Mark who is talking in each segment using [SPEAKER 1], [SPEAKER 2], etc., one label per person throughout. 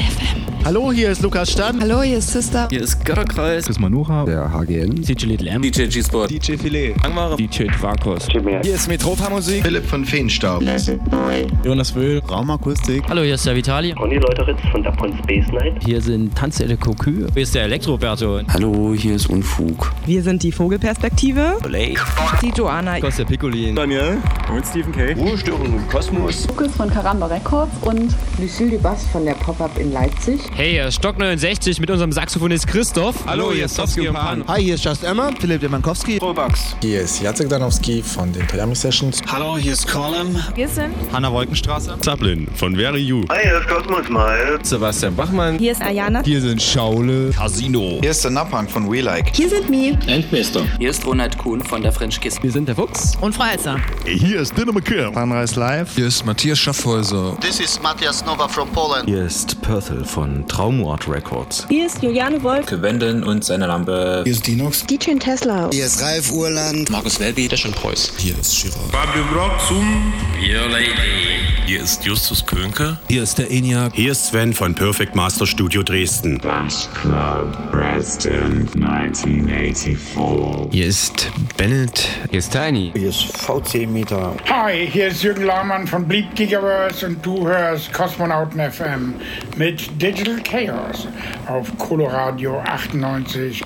[SPEAKER 1] FM.
[SPEAKER 2] Hallo, hier ist Lukas Stamm.
[SPEAKER 3] Hallo, hier ist Sister.
[SPEAKER 4] Hier ist Götterkreis.
[SPEAKER 5] Chris Manuha.
[SPEAKER 6] Der HGN.
[SPEAKER 7] DJ Little M.
[SPEAKER 8] DJ G-Sport.
[SPEAKER 9] DJ Filet.
[SPEAKER 10] Angmare.
[SPEAKER 11] DJ Drakos.
[SPEAKER 12] Hier ist Metropa Musik.
[SPEAKER 13] Philipp von Feenstaub.
[SPEAKER 14] Jonas Wöhl.
[SPEAKER 15] Raumakustik.
[SPEAKER 16] Hallo, hier ist der Vitali.
[SPEAKER 17] Ronny Leuteritz von Dapon Space Night.
[SPEAKER 18] Hier sind Tanzelle Kokü.
[SPEAKER 16] Hier ist der Elektroberto.
[SPEAKER 19] Hallo, hier ist Unfug.
[SPEAKER 20] Wir sind die Vogelperspektive.
[SPEAKER 21] Blake.
[SPEAKER 20] Die Joanna.
[SPEAKER 22] Kostja Piccolin.
[SPEAKER 23] Daniel. Und Stephen K.
[SPEAKER 24] Ruhestörung im Kosmos.
[SPEAKER 25] Lukas von Karamba Records und
[SPEAKER 26] Lucille Bass von der Pop-Up in Leipzig.
[SPEAKER 27] Hey, hier ist Stock 69 mit unserem Saxophonist Christoph.
[SPEAKER 28] Hallo, hier ist Sofsky und Pan.
[SPEAKER 29] Hi, hier ist Just Emma.
[SPEAKER 30] Philipp Demankowski.
[SPEAKER 31] Robax.
[SPEAKER 32] Hier ist Jacek Danowski von den Toyami Sessions.
[SPEAKER 33] Hallo, hier ist Colin.
[SPEAKER 34] Wir sind
[SPEAKER 35] Hanna Wolkenstraße.
[SPEAKER 36] Zaplin von Very You.
[SPEAKER 37] Hi, hier ist Cosmos Mal.
[SPEAKER 38] Sebastian Bachmann.
[SPEAKER 39] Hier ist Ayana.
[SPEAKER 40] Hier sind Schaule.
[SPEAKER 41] Casino.
[SPEAKER 42] Hier ist der Napang von We Like.
[SPEAKER 39] Hier sind Mi.
[SPEAKER 43] Endmeister.
[SPEAKER 44] Hier ist Ronald Kuhn von der French Kiss.
[SPEAKER 45] Wir sind der Fuchs.
[SPEAKER 46] Und Freizer.
[SPEAKER 36] Hier ist Dinner McKim.
[SPEAKER 47] Sunrise Live.
[SPEAKER 48] Hier ist Matthias Schaffhäuser.
[SPEAKER 49] This is Matthias Nova from Poland.
[SPEAKER 50] Hier ist Perthel von Traumort Records.
[SPEAKER 39] Hier ist Juliane Wolf.
[SPEAKER 51] Wenden und seine Lampe.
[SPEAKER 52] Hier ist Dinox.
[SPEAKER 53] DJ Tesla.
[SPEAKER 54] Hier ist Ralf Urland.
[SPEAKER 55] Markus Welby. Deschon Preuß.
[SPEAKER 56] Hier ist Chirac.
[SPEAKER 57] Fabio Brock zum Your
[SPEAKER 58] Lady. Hier ist Justus Könke.
[SPEAKER 59] Hier ist der ENIAC.
[SPEAKER 60] Hier ist Sven von Perfect Master Studio Dresden.
[SPEAKER 61] Bass Club President 1984.
[SPEAKER 62] Hier ist Bennett.
[SPEAKER 63] Hier ist Tiny.
[SPEAKER 64] Hier ist VC Meter.
[SPEAKER 65] Hi, hier ist Jürgen Lahmann von Bleep Gigaverse und du hörst Kosmonauten FM mit Digital Chaos auf Coloradio 98,4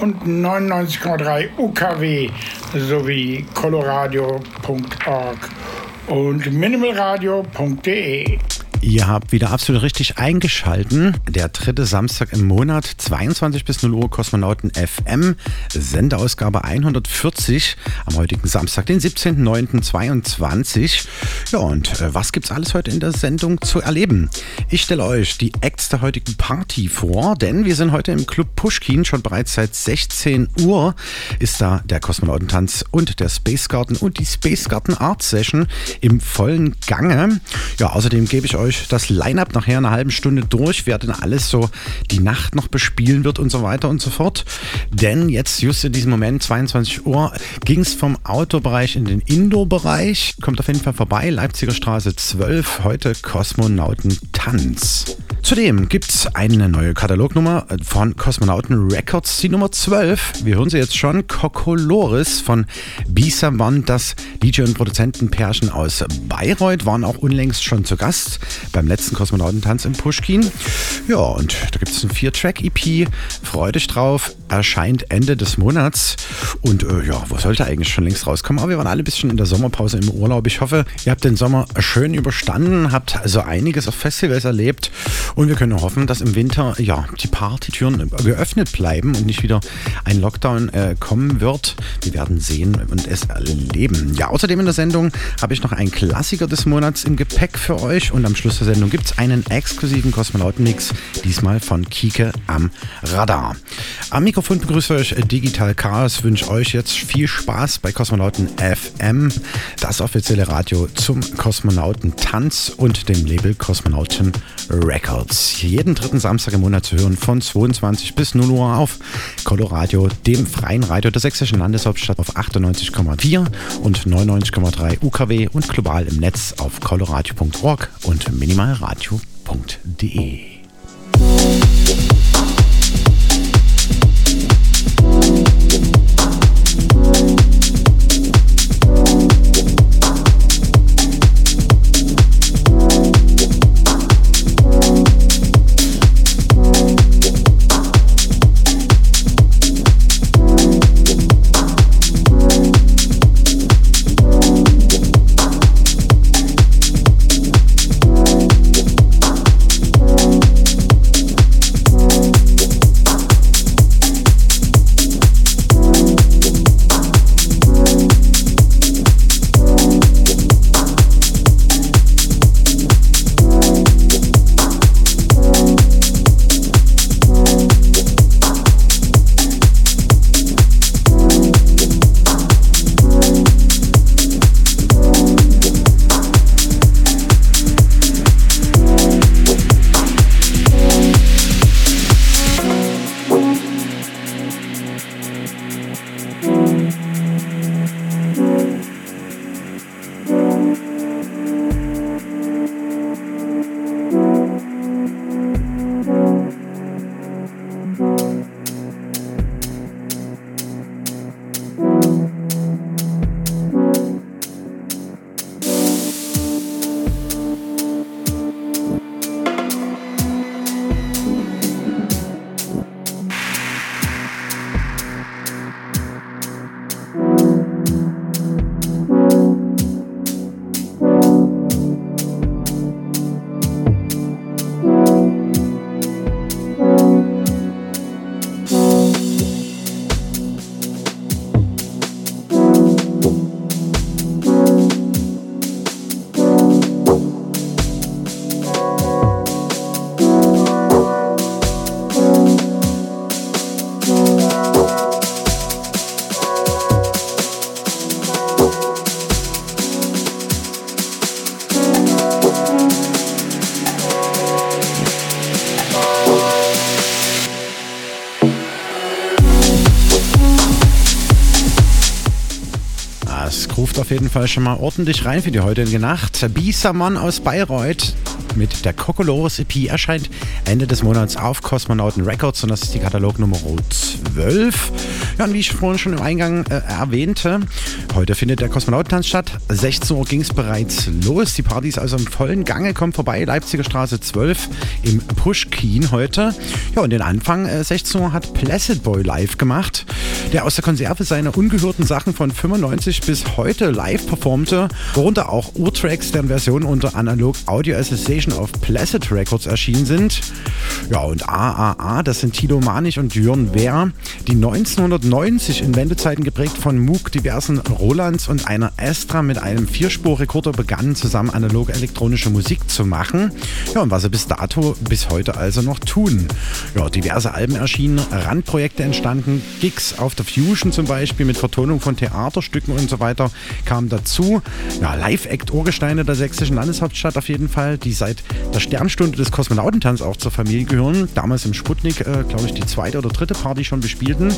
[SPEAKER 65] und 99,3 UKW sowie coloradio.org und minimalradio.de.
[SPEAKER 2] Ihr habt wieder absolut richtig eingeschalten. Der dritte Samstag im Monat, 22 bis 0 Uhr, Kosmonauten FM, Sendeausgabe 140 am heutigen Samstag, den 17.09.22. Ja, und äh, was gibt's alles heute in der Sendung zu erleben? Ich stelle euch die Acts der heutigen Party vor, denn wir sind heute im Club Pushkin. Schon bereits seit 16 Uhr ist da der Kosmonautentanz und der Space Garden und die Space Garden Art Session im vollen Gange. Ja, außerdem gebe ich euch euch das Line-Up nachher eine halbe Stunde durch, wer denn alles so die Nacht noch bespielen wird und so weiter und so fort. Denn jetzt, just in diesem Moment, 22 Uhr, ging es vom Outdoor-Bereich in den Indoor-Bereich. Kommt auf jeden Fall vorbei, Leipziger Straße 12, heute Kosmonautentanz. Zudem gibt es eine neue Katalognummer von Kosmonauten Records, die Nummer 12. Wir hören sie jetzt schon. Kokoloris von Bisaban, das DJ- und Produzentenpärchen aus Bayreuth, waren auch unlängst schon zu Gast beim letzten Kosmonautentanz in Pushkin. Ja, und da gibt es ein Vier-Track-EP. Euch drauf. Erscheint Ende des Monats. Und äh, ja, wo sollte eigentlich schon längst rauskommen? Aber wir waren alle ein bisschen in der Sommerpause im Urlaub. Ich hoffe, ihr habt den Sommer schön überstanden, habt also einiges auf Festivals erlebt. Und wir können hoffen, dass im Winter ja die Partytüren geöffnet bleiben und nicht wieder ein Lockdown äh, kommen wird. Wir werden sehen und es erleben. Ja, außerdem in der Sendung habe ich noch einen Klassiker des Monats im Gepäck für euch. Und am Schluss der Sendung gibt es einen exklusiven Kosmonauten-Mix, diesmal von Kike am Radar. Am Mikrofon begrüße euch Digital Chaos, wünsche euch jetzt viel Spaß bei Kosmonauten FM, das offizielle Radio zum Kosmonautentanz und dem Label Kosmonauten Records. Jeden dritten Samstag im Monat zu hören von 22 bis 0 Uhr auf Coloradio, dem freien Radio der sächsischen Landeshauptstadt auf 98,4 und 99,3 UKW und global im Netz auf coloradio.org und minimalradio.de. Fall schon mal ordentlich rein für die heutige Nacht. Bisamon aus Bayreuth mit der Kokolores EP erscheint Ende des Monats auf Kosmonauten Records und das ist die Katalog Nummer 12. Ja, und wie ich vorhin schon im Eingang äh, erwähnte, heute findet der Kosmonautentanz statt. 16 Uhr ging es bereits los. Die Party ist also im vollen Gange. Kommt vorbei, Leipziger Straße 12 im Pushkin heute. Ja, und den Anfang äh, 16 Uhr hat Placid Boy live gemacht, der aus der Konserve seine ungehörten Sachen von 95 bis heute live performte, worunter auch Urtracks, deren Versionen unter Analog Audio Association auf Placid Records erschienen sind. Ja, und AAA, das sind Tilo Manich und Jörn Wehr, die 1990 in Wendezeiten geprägt von Moog, diversen Rolands und einer Astra mit einem Vierspur-Rekorder begannen, zusammen analog elektronische Musik zu machen. Ja, und was sie bis dato, bis heute also noch tun. Ja, diverse Alben erschienen, Randprojekte entstanden, Gigs auf der Fusion zum Beispiel mit Vertonung von Theaterstücken und so weiter kamen dazu. Ja, Live-Act-Urgesteine der sächsischen Landeshauptstadt auf jeden Fall, die seit der Sternstunde des Kosmonautentanz auch zur Familie gehören. Damals im Sputnik, äh, glaube ich, die zweite oder dritte Party schon bespielten.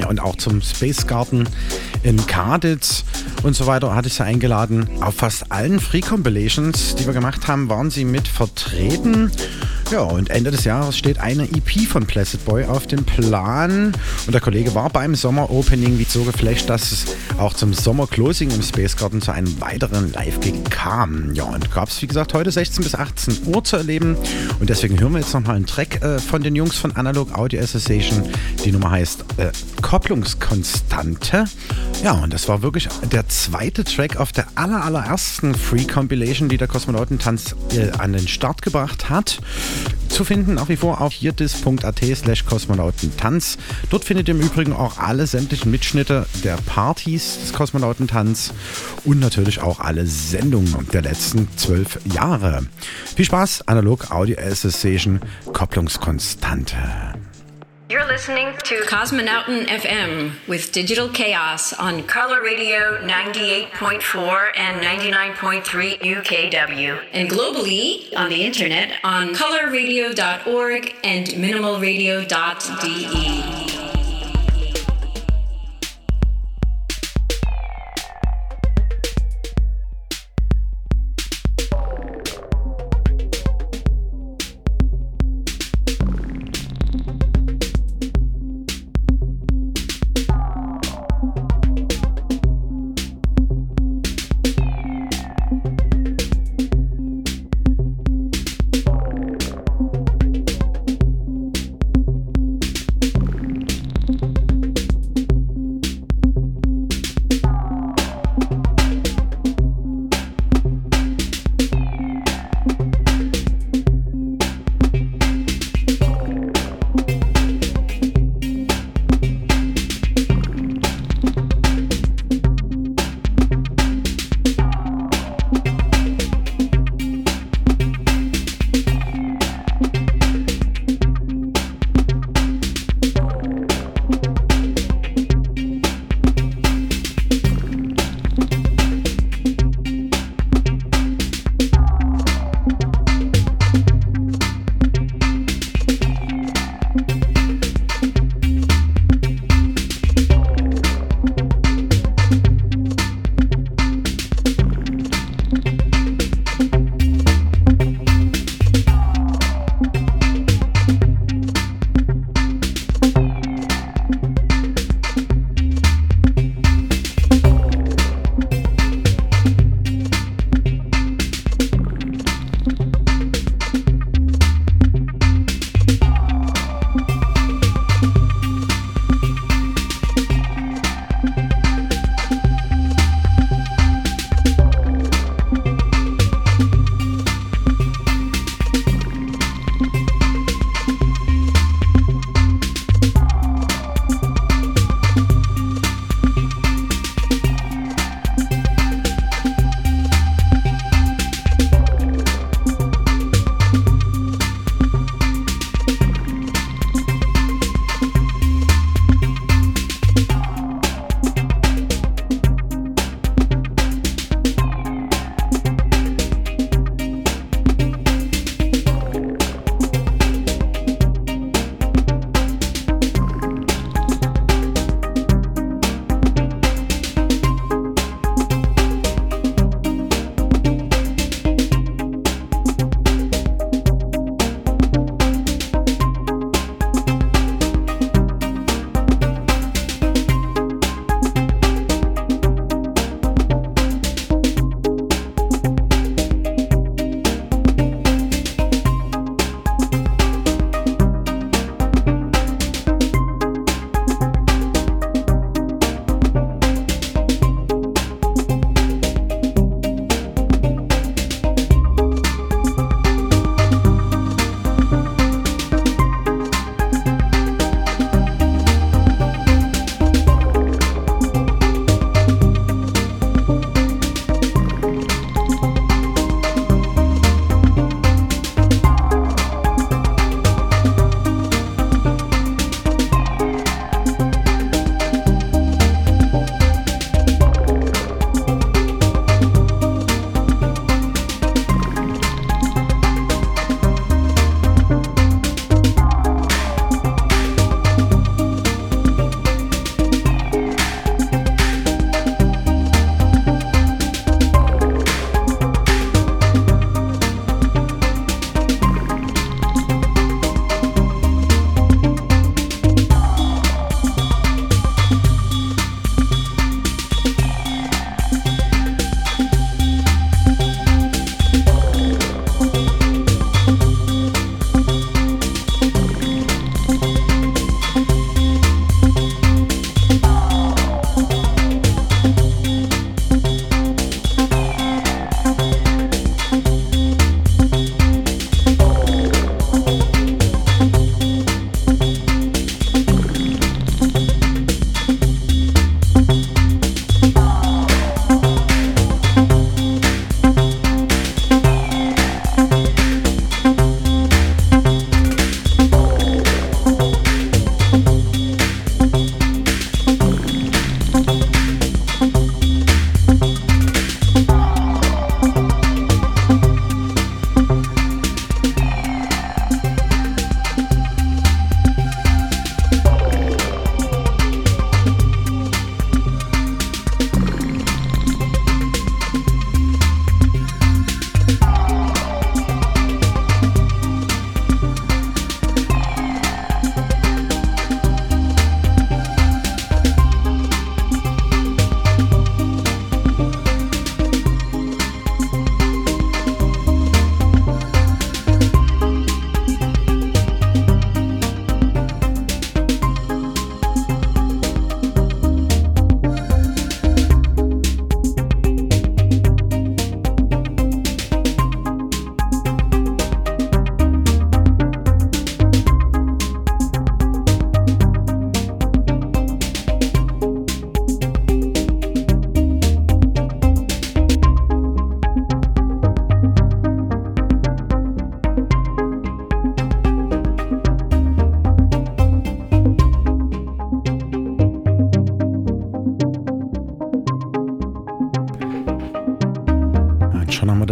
[SPEAKER 2] Ja, und auch zum Space Garden in Karditz und so weiter hatte ich sie eingeladen. Auf fast allen Free Compilations, die wir gemacht haben, waren sie mit vertreten. Ja, und Ende des Jahres steht eine EP von Placid Boy auf dem Plan. Und der Kollege war beim Sommer-Opening wie so geflasht, dass es auch zum Sommer-Closing im Space Garden zu einem weiteren Live-Gig kam. Ja, und gab es, wie gesagt, heute 16 bis 18 Uhr zu erleben. Und deswegen hören wir jetzt nochmal einen Track äh, von den Jungs von Analog Audio Association. Die Nummer heißt äh, Kopplungskonstante. Ja, und das war wirklich der zweite Track auf der aller, allerersten Free Compilation, die der Kosmonautentanz äh, an den Start gebracht hat. Zu finden nach wie vor auf hierdis.at slash kosmonautentanz. Dort findet ihr im Übrigen auch alle sämtlichen Mitschnitte der Partys des Kosmonautentanz und natürlich auch alle Sendungen der letzten zwölf Jahre. Viel Spaß, Analog Audio Association Kopplungskonstante.
[SPEAKER 66] You're listening to Cosmonauten FM with Digital Chaos on Color Radio 98.4 and 99.3 UKW, and globally on the internet on colorradio.org and minimalradio.de.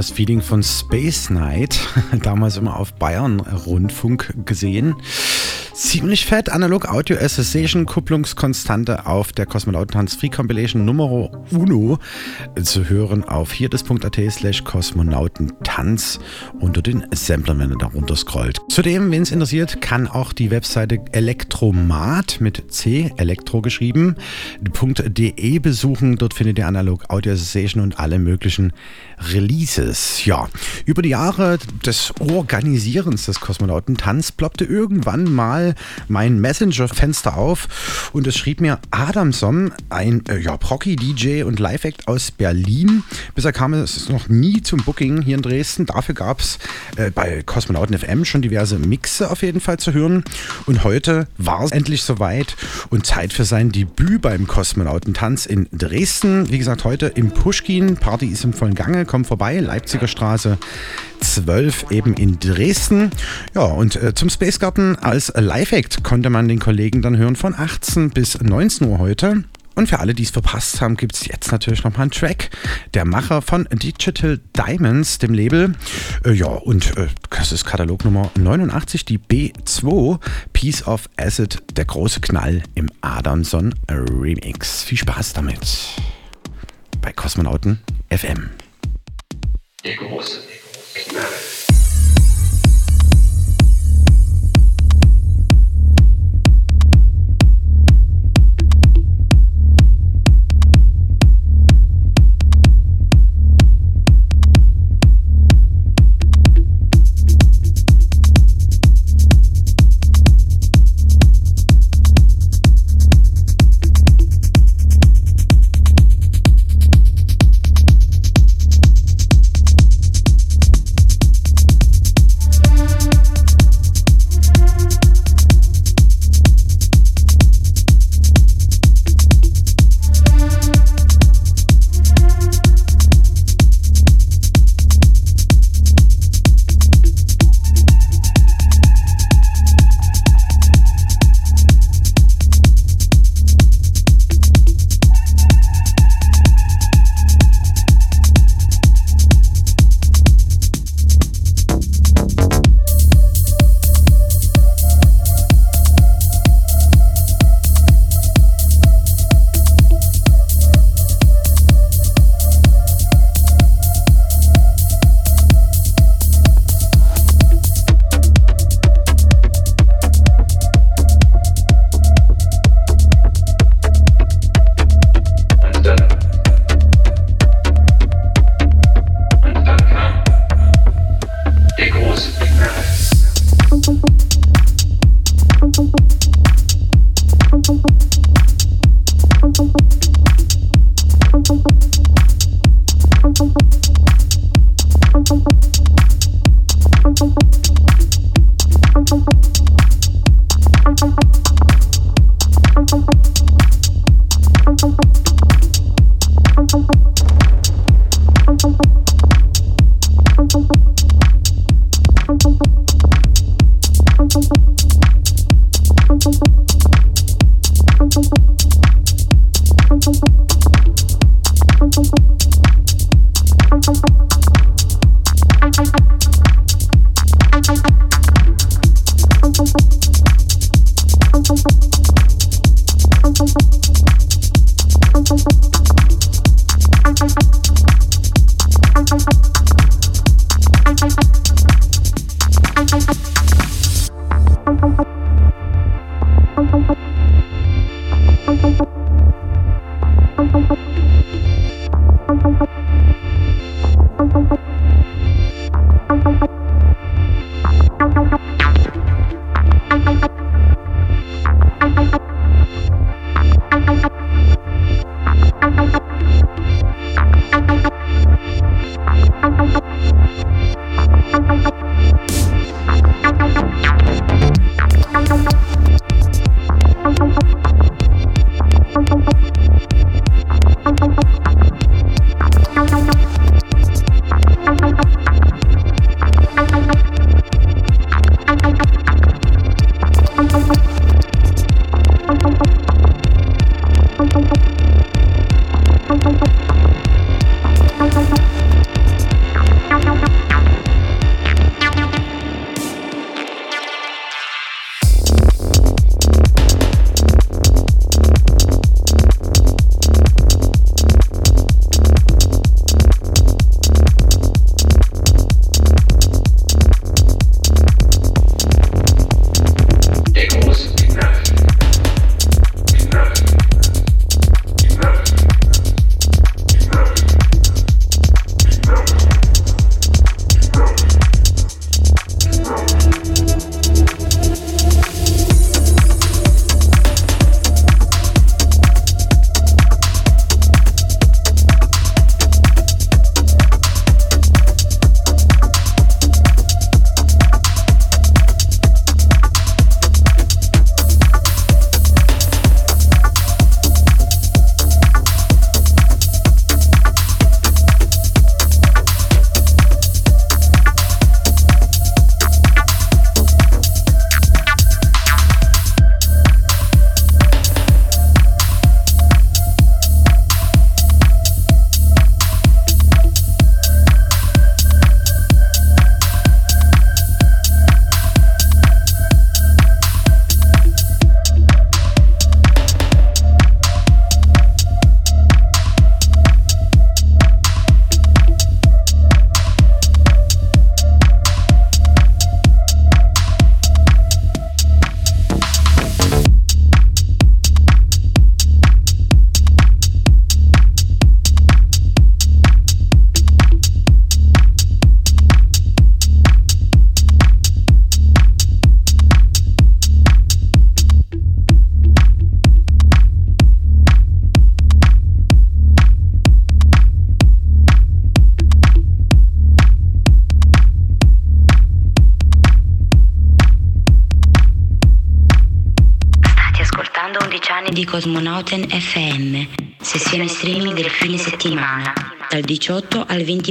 [SPEAKER 2] das Feeling von Space Night, damals immer auf Bayern Rundfunk gesehen. Ziemlich fett, Analog Audio Association, Kupplungskonstante auf der Kosmonautentanz Free Compilation Nummer Uno zu hören auf hirtes.at slash Kosmonautentanz unter den Samplern, wenn ihr da runter scrollt. Zudem, wenn es interessiert, kann auch die Webseite Elektromat mit C, Elektro geschrieben, .de besuchen. Dort findet ihr Analog Audio Association und alle möglichen Releases. Ja, über die Jahre des Organisierens des Kosmonautentanz ploppte irgendwann mal mein Messenger-Fenster auf und es schrieb mir Adamson, ein äh, ja, Procky-DJ und Live-Act aus Berlin. Bisher kam es noch nie zum Booking hier in Dresden. Dafür gab es äh, bei Kosmonauten FM schon diverse Mixe auf jeden Fall zu hören. Und heute war es endlich soweit und Zeit für sein Debüt beim Kosmonautentanz in Dresden. Wie gesagt, heute im Pushkin. Party ist im vollen Gange. Kommt vorbei. Leipziger Straße 12 eben in Dresden. Ja, und äh, zum Space Garden als Live-Act konnte man den Kollegen dann hören von 18 bis 19 Uhr heute. Und für alle, die es verpasst haben, gibt es jetzt natürlich nochmal einen Track. Der Macher von Digital Diamonds, dem Label. Äh, ja, und äh, das ist Katalog Nummer 89, die B2, Piece of Acid, der große Knall im Adamson Remix. Viel Spaß damit. Bei Kosmonauten FM.
[SPEAKER 67] Der große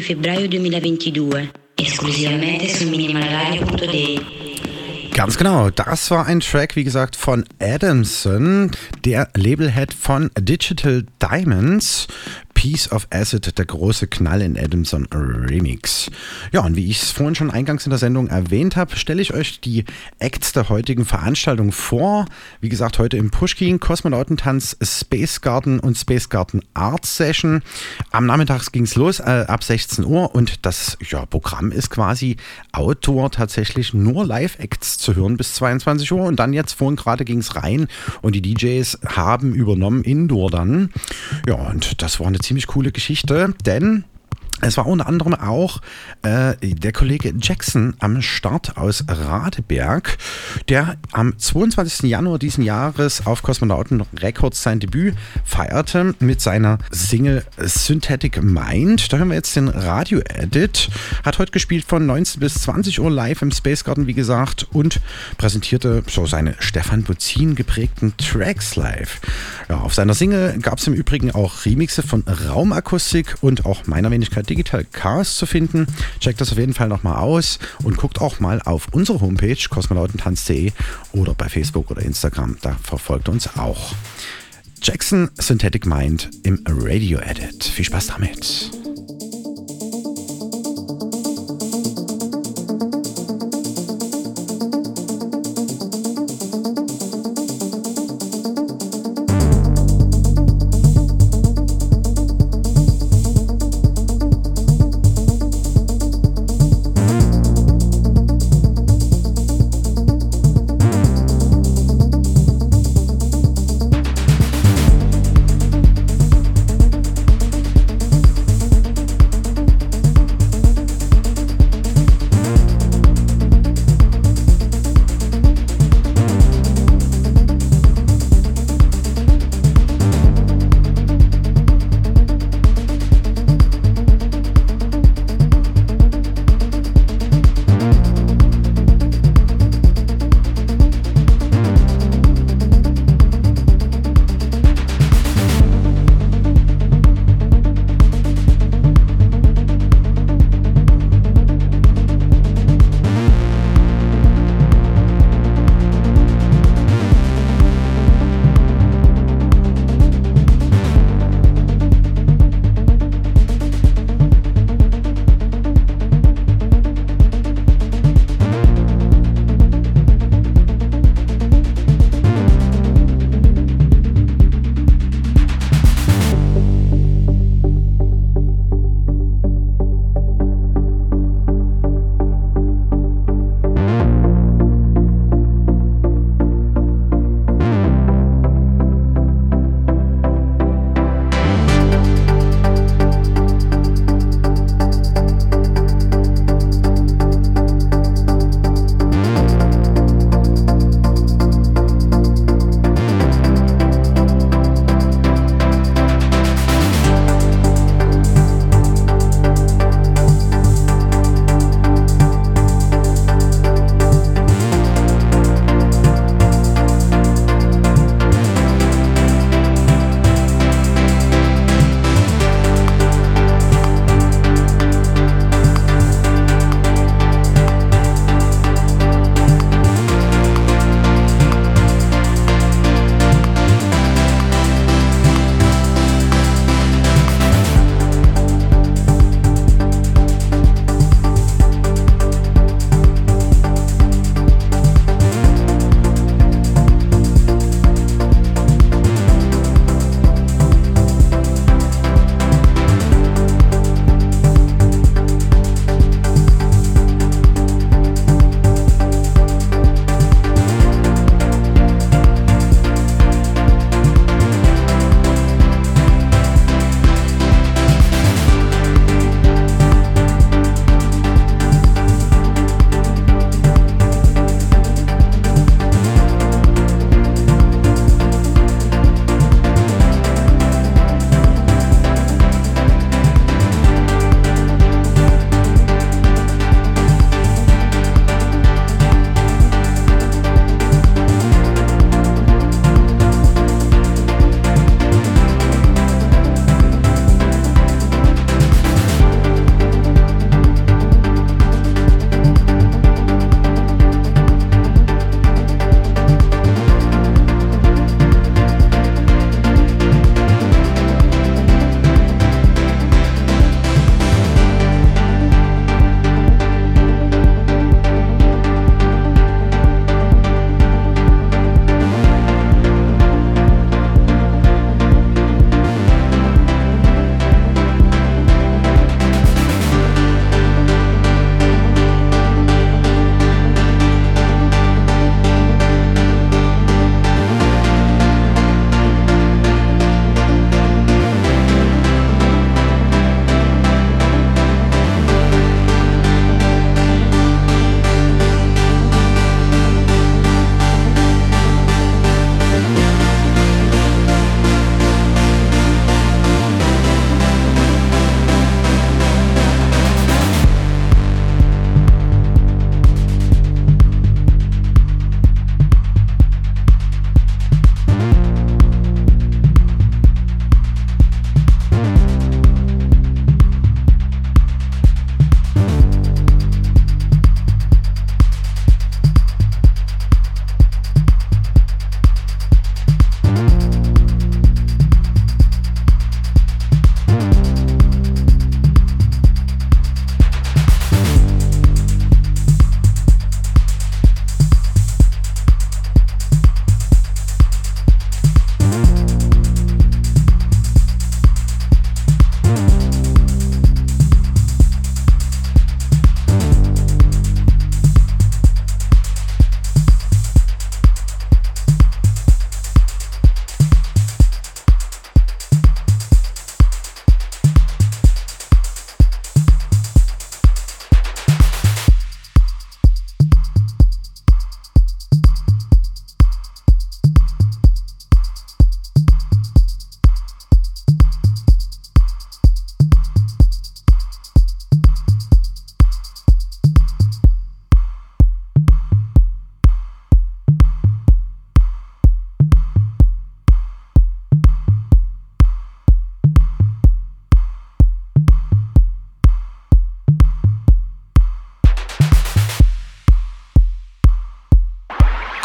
[SPEAKER 68] febbraio 2022, esclusivamente su minimalradio.de.
[SPEAKER 2] Ganz genau, das war ein Track, wie gesagt, von Adamson, der Labelhead von Digital Diamonds. Piece of Acid, der große Knall in Adamson Remix. Ja, und wie ich es vorhin schon eingangs in der Sendung erwähnt habe, stelle ich euch die Acts der heutigen Veranstaltung vor. Wie gesagt, heute im Pushkin, Kosmonautentanz, Space Garden und Space Garden Art Session. Am Nachmittag ging es los, äh, ab 16 Uhr und das ja, Programm ist quasi Outdoor tatsächlich nur Live-Acts zu hören bis 22 Uhr und dann jetzt vorhin gerade ging es rein und die DJs haben übernommen Indoor dann. Ja, und das war eine ziemlich coole Geschichte, denn es war unter anderem auch äh, der Kollege Jackson am Start aus Radeberg, der am 22. Januar diesen Jahres auf Kosmonauten Records sein Debüt feierte mit seiner Single Synthetic Mind. Da hören wir jetzt den Radio-Edit. Hat heute gespielt von 19 bis 20 Uhr live im Space Garden, wie gesagt, und präsentierte so seine Stefan Buzin geprägten Tracks live. Ja, auf seiner Single gab es im Übrigen auch Remixe von Raumakustik und auch meiner Wenigkeit Digital Chaos zu finden. Checkt das auf jeden Fall nochmal aus und guckt auch mal auf unsere Homepage kosmonautentanz.de oder bei Facebook oder Instagram. Da verfolgt uns auch. Jackson Synthetic Mind im Radio Edit. Viel Spaß damit.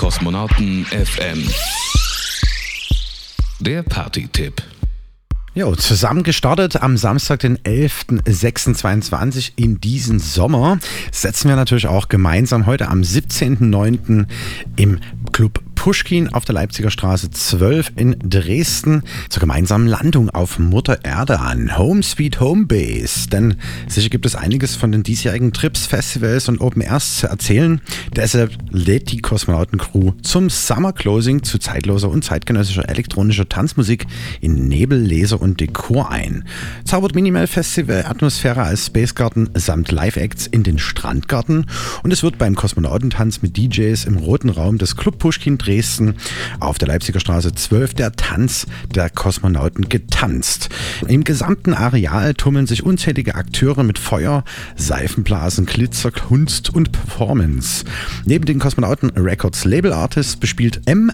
[SPEAKER 69] Kosmonauten FM. Der Party-Tipp.
[SPEAKER 2] Jo, zusammen gestartet am Samstag, den 11.06.22 in diesen Sommer, setzen wir natürlich auch gemeinsam heute am 17.09. im Club Pushkin auf der Leipziger Straße 12 in Dresden zur gemeinsamen Landung auf Mutter Erde an. Home Sweet Home Base. Denn sicher gibt es einiges von den diesjährigen Trips, Festivals und Open Airs zu erzählen. Deshalb lädt die Kosmonauten-Crew zum Summer Closing zu zeitloser und zeitgenössischer elektronischer Tanzmusik in Nebel, Laser und Dekor ein. Zaubert Minimal Festival Atmosphäre als Space Garden samt Live-Acts in den Strandgarten und es wird beim Kosmonautentanz mit DJs im roten Raum des Club Pushkin Dresden auf der Leipziger Straße 12 der Tanz der Kosmonauten getanzt. Im gesamten Areal tummeln sich unzählige Akteure mit Feuer, Seifenblasen, Glitzer, Kunst und Performance. Neben den Kosmonauten Records Label Artist bespielt M.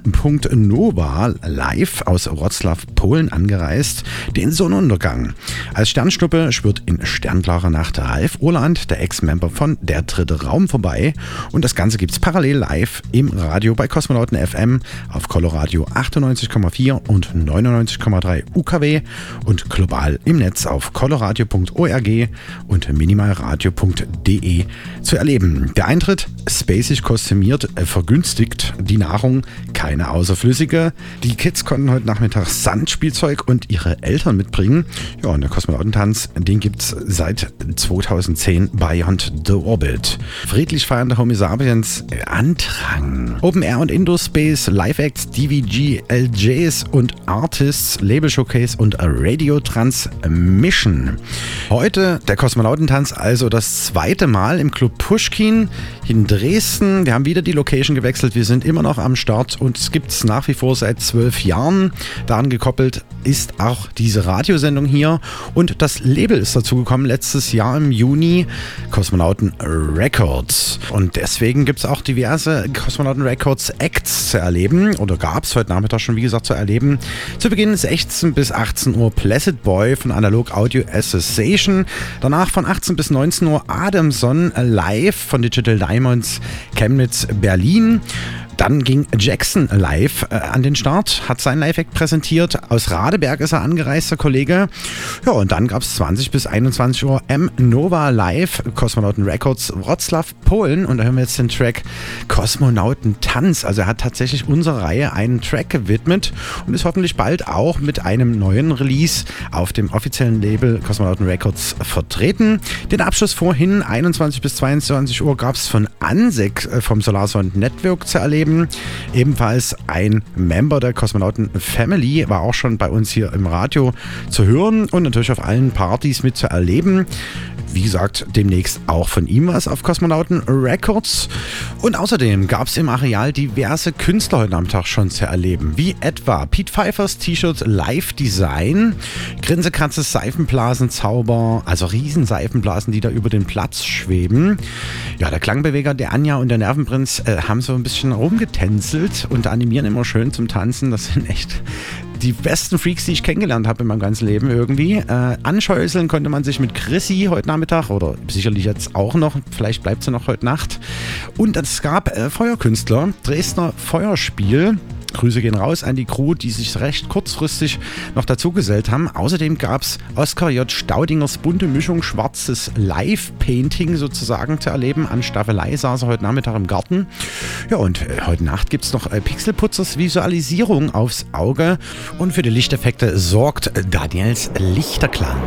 [SPEAKER 2] Nova live aus Wroclaw, Polen angereist, den Sonnenuntergang. Als Sternschnuppe schwirrt in sternklarer Nacht Ralf Urland, der Ex-Member von Der dritte Raum, vorbei und das Ganze gibt's parallel live im Radio bei Kosmonauten FM auf Coloradio 98,4 und 99,3 UKW und global im Netz auf coloradio.org und minimalradio.de zu erleben. Der Eintritt spacig kostümiert, äh, vergünstigt die Nahrung, keine außerflüssige. Die Kids konnten heute Nachmittag Sandspielzeug und ihre Eltern mitbringen. Ja, und der Kosmonautentanz, den gibt es seit 2010 Beyond the Orbit. Friedlich feiernde Homo sapiens äh, Andrang. Open Air und Indoor Space, Live Acts, DVG, LJs und Artists, Label Showcase und Radio Transmission. Heute der Kosmonautentanz also das zweite Mal im Club Pushkin in Dresden. Wir haben wieder die Location gewechselt. Wir sind immer noch am Start und es gibt es nach wie vor seit zwölf Jahren. Daran gekoppelt ist auch diese Radiosendung hier und das Label ist dazugekommen letztes Jahr im Juni, Kosmonauten Records. Und deswegen gibt es auch diverse Kosmonauten Records Acts zu erleben oder gab es heute Nachmittag schon, wie gesagt, zu erleben. Zu Beginn 16 bis 18 Uhr Placid Boy von Analog Audio Association. Danach von 18 bis 19 Uhr Adamson live von Digital Diamonds Chemnitz Berlin. Dann ging Jackson live äh, an den Start, hat sein Live-Act präsentiert. Aus Radeberg ist er angereist, der Kollege. Ja, und dann gab es 20 bis 21 Uhr M Nova live, Kosmonauten Records, Wroclaw, Polen. Und da hören wir jetzt den Track Kosmonauten Tanz. Also er hat tatsächlich unserer Reihe einen Track gewidmet und ist hoffentlich bald auch mit einem neuen Release auf dem offiziellen Label Kosmonauten Records vertreten. Den Abschluss vorhin, 21 bis 22 Uhr, gab es von Ansek äh, vom Solarsound Network zu erleben geben. Ebenfalls ein Member der Kosmonauten Family war auch schon bei uns hier im Radio zu hören und natürlich auf allen Partys mit zu erleben. Wie gesagt, demnächst auch von ihm was auf Kosmonauten Records. Und außerdem gab es im Areal diverse Künstler heute am Tag schon zu erleben, wie etwa Pete Pfeiffers T-Shirt Live Design, Grinsekratzes Seifenblasenzauber, also riesen Seifenblasen, die da über den Platz schweben. Ja, der Klangbeweger, der Anja und der Nervenprinz äh, haben so ein bisschen rumgetänzelt und animieren immer schön zum Tanzen. Das sind echt die besten Freaks, die ich kennengelernt habe in meinem ganzen Leben irgendwie. Äh, anschäuseln konnte man sich mit Chrissy heute Nachmittag oder sicherlich jetzt auch noch. Vielleicht bleibt sie noch heute Nacht. Und es gab äh, Feuerkünstler, Dresdner Feuerspiel. Grüße gehen raus an die Crew, die sich recht kurzfristig noch dazugesellt haben. Außerdem gab es Oskar J. Staudingers bunte Mischung schwarzes Live-Painting sozusagen zu erleben. An Staffelei saß er heute Nachmittag im Garten. Ja, und äh, heute Nacht gibt es noch äh, Pixelputzers Visualisierung aufs Auge. Und für die Lichteffekte sorgt Daniels Lichterglanz.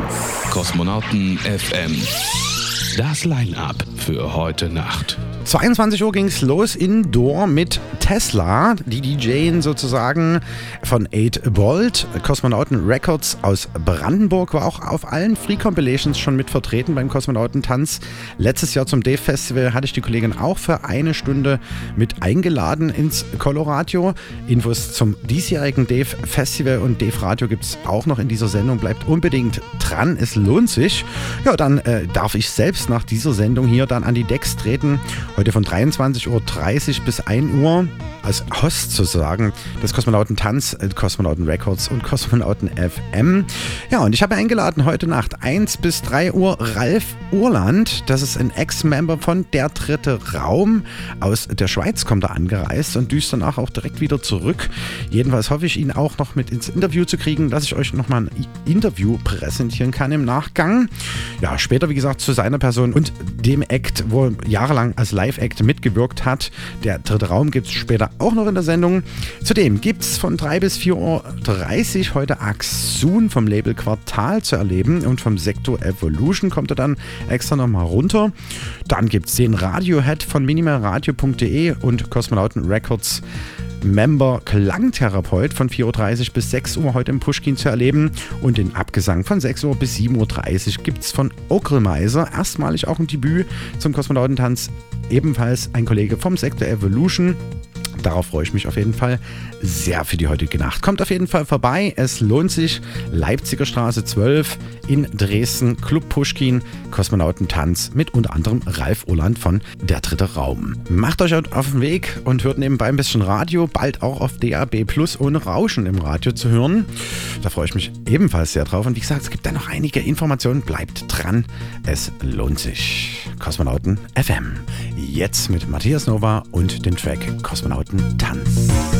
[SPEAKER 69] Kosmonauten FM. Das Line-Up für heute Nacht.
[SPEAKER 2] 22 Uhr ging es los indoor mit Tesla, die DJen sozusagen von 8 Volt. Kosmonauten Records aus Brandenburg war auch auf allen Free Compilations schon mit vertreten beim Kosmonautentanz. Letztes Jahr zum Dave Festival hatte ich die Kollegin auch für eine Stunde mit eingeladen ins Coloradio. Infos zum diesjährigen Dave Festival und Dave Radio gibt es auch noch in dieser Sendung. Bleibt unbedingt dran, es lohnt sich. Ja, dann äh, darf ich selbst nach dieser Sendung hier dann an die Decks treten. Heute von 23.30 Uhr bis 1 Uhr als Host sozusagen des Kosmonautentanz, äh, Kosmonauten Records und Kosmonauten FM. Ja, und ich habe eingeladen heute Nacht 1 bis 3 Uhr Ralf Urland. Das ist ein Ex-Member von Der Dritte Raum. Aus der Schweiz kommt er angereist und düst danach auch direkt wieder zurück. Jedenfalls hoffe ich, ihn auch noch mit ins Interview zu kriegen, dass ich euch nochmal ein Interview präsentieren kann im Nachgang. Ja, später, wie gesagt, zu seiner Person und dem Act, wo er jahrelang als Live-Act mitgewirkt hat. Der dritte Raum gibt es später auch noch in der Sendung. Zudem gibt es von 3 bis 4.30 Uhr heute Axun vom Label Quartal zu erleben und vom Sektor Evolution kommt er dann extra nochmal runter. Dann gibt es den Radiohead von minimalradio.de und Kosmonauten Records Member Klangtherapeut von 4.30 Uhr bis 6 Uhr heute im Pushkin zu erleben. Und den Abgesang von 6 Uhr bis 7.30 Uhr gibt es von Okremeiser. Erstmalig auch ein Debüt zum Kosmonautentanz. Ebenfalls ein Kollege vom Sektor Evolution. Darauf freue ich mich auf jeden Fall sehr für die heutige Nacht. Kommt auf jeden Fall vorbei. Es lohnt sich. Leipziger Straße 12 in Dresden, Club Pushkin, Kosmonautentanz mit unter anderem Ralf Urland von Der Dritte Raum. Macht euch auf den Weg und hört nebenbei ein bisschen Radio, bald auch auf DAB Plus ohne Rauschen im Radio zu hören. Da freue ich mich ebenfalls sehr drauf. Und wie gesagt, es gibt da noch einige Informationen. Bleibt dran. Es lohnt sich. Kosmonauten FM. Jetzt mit Matthias Nova und dem Track Kosmonauten Tanz.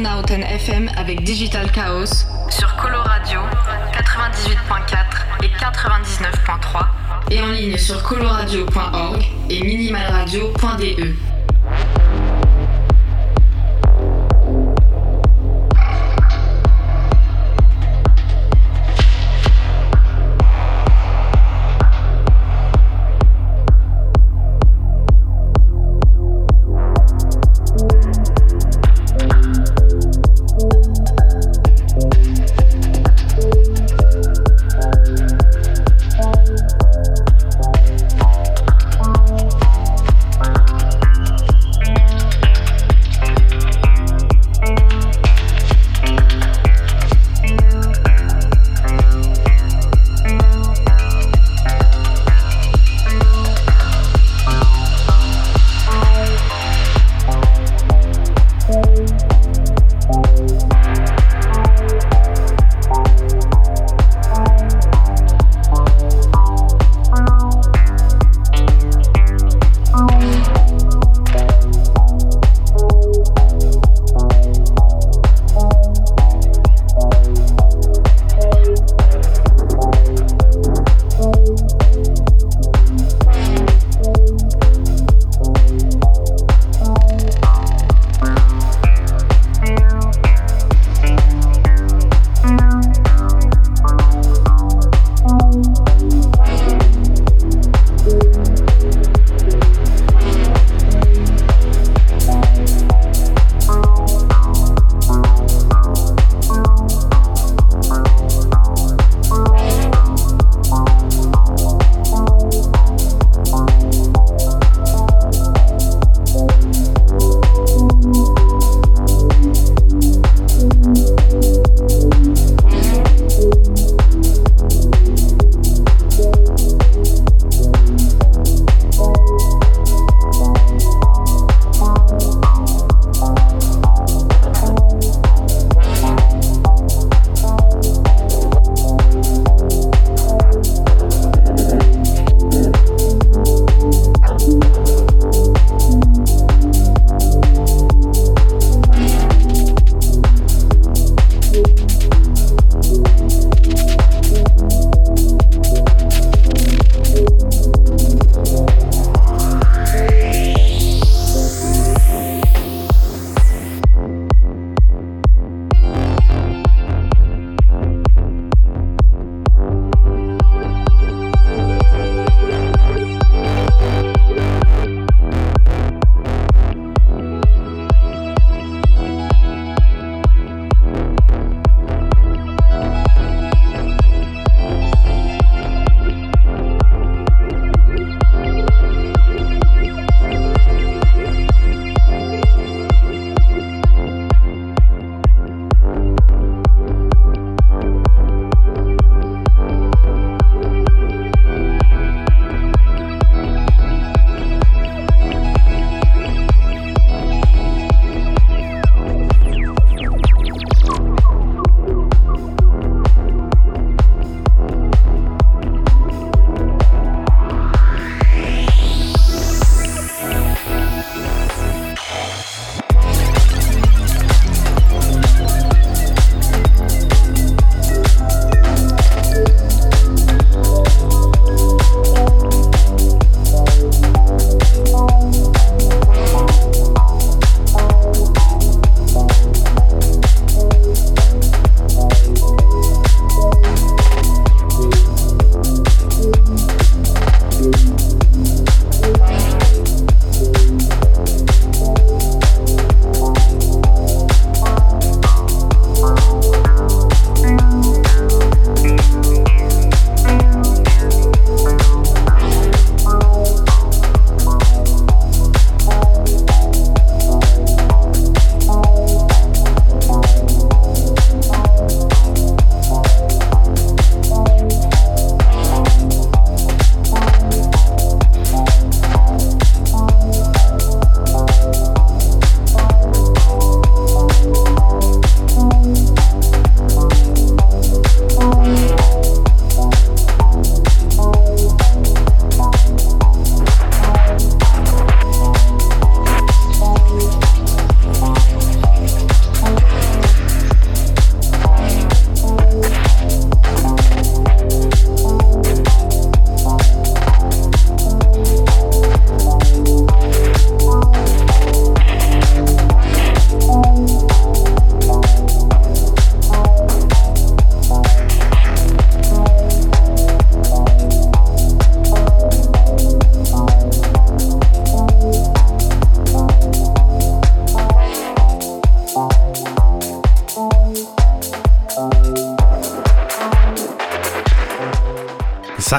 [SPEAKER 70] Cosmonauten FM avec Digital Chaos sur Coloradio 98.4 et 99.3 et en ligne sur coloradio.org et minimalradio.de.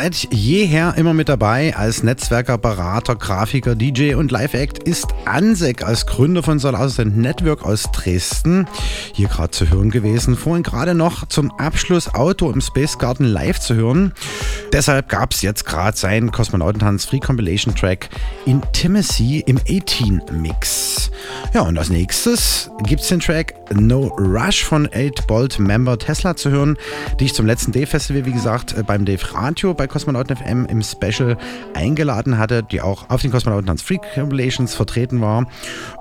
[SPEAKER 2] Seit jeher immer mit dabei als Netzwerker, Berater, Grafiker, DJ und Live-Act ist Ansek als Gründer von Solar Network aus Dresden hier gerade zu hören gewesen. Vorhin gerade noch zum Abschluss Auto im Space Garden live zu hören. Deshalb gab es jetzt gerade seinen Kosmonautentanz Free Compilation Track Intimacy im 18 Mix. Ja, und als nächstes gibt es den Track No Rush von 8 Bolt Member Tesla zu hören, die ich zum letzten Dave-Festival, wie gesagt, äh, beim Dave Radio bei Kosmonauten FM im Special eingeladen hatte, die auch auf den Kosmonauten Tanz Free Compilations vertreten war.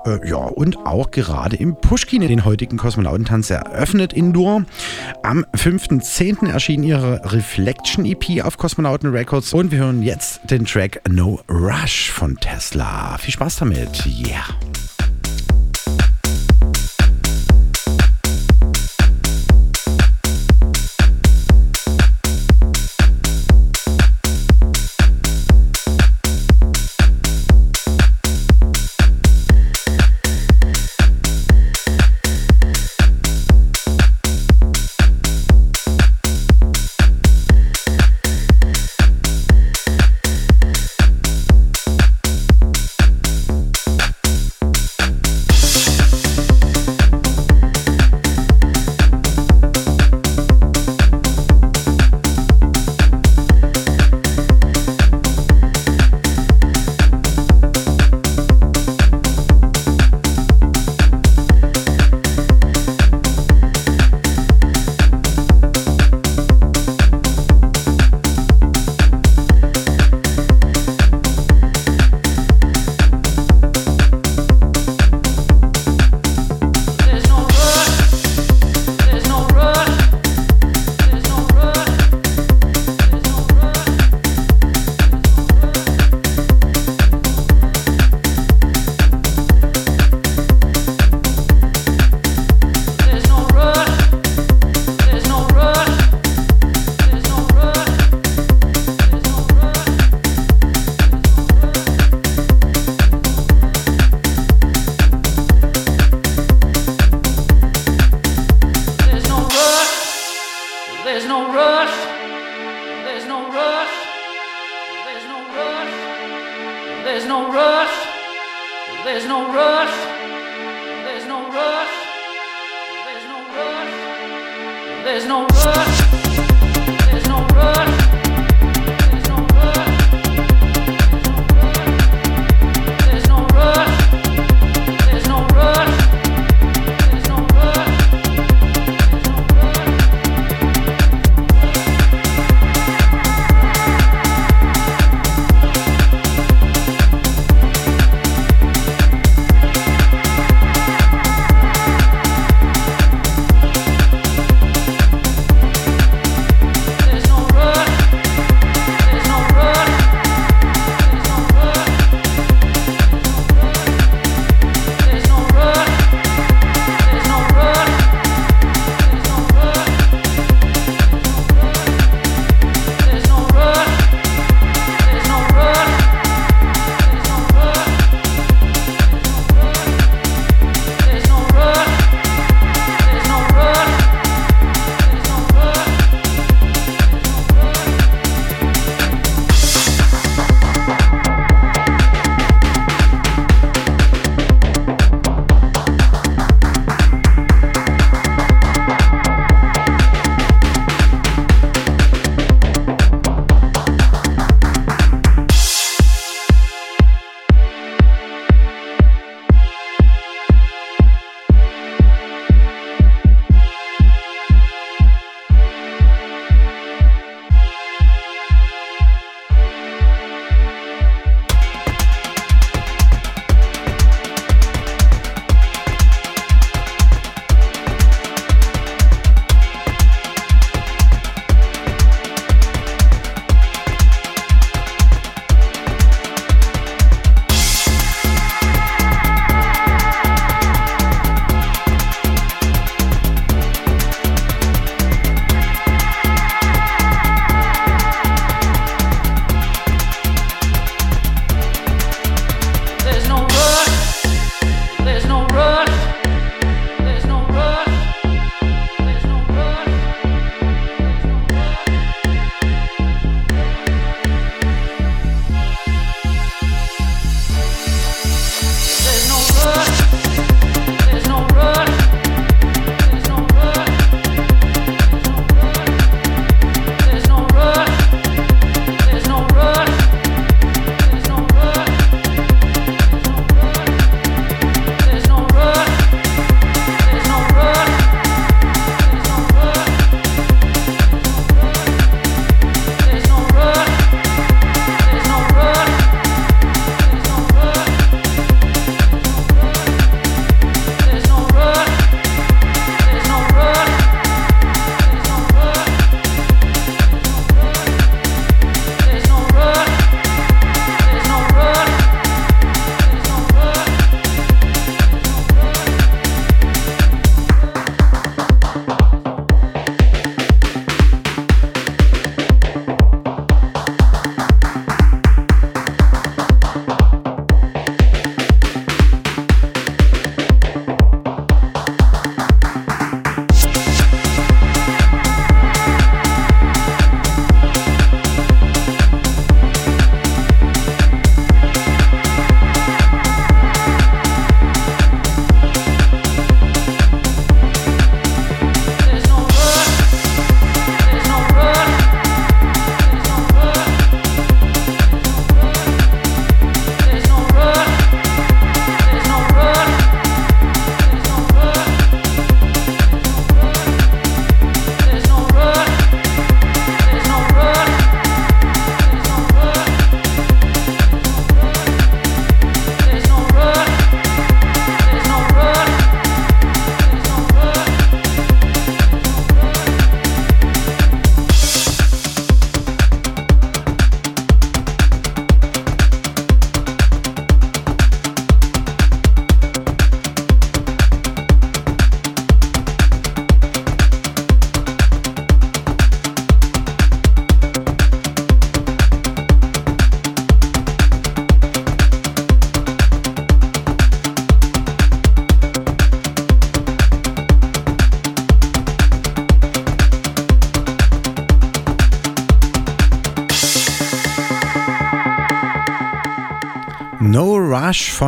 [SPEAKER 2] Äh, ja, und auch gerade im Pushkin den heutigen Kosmonautentanz eröffnet Indoor. Am 5.10. erschien ihre Reflection EP auf Kosmonauten Records und wir hören jetzt den Track No Rush von Tesla. Viel Spaß damit. Yeah.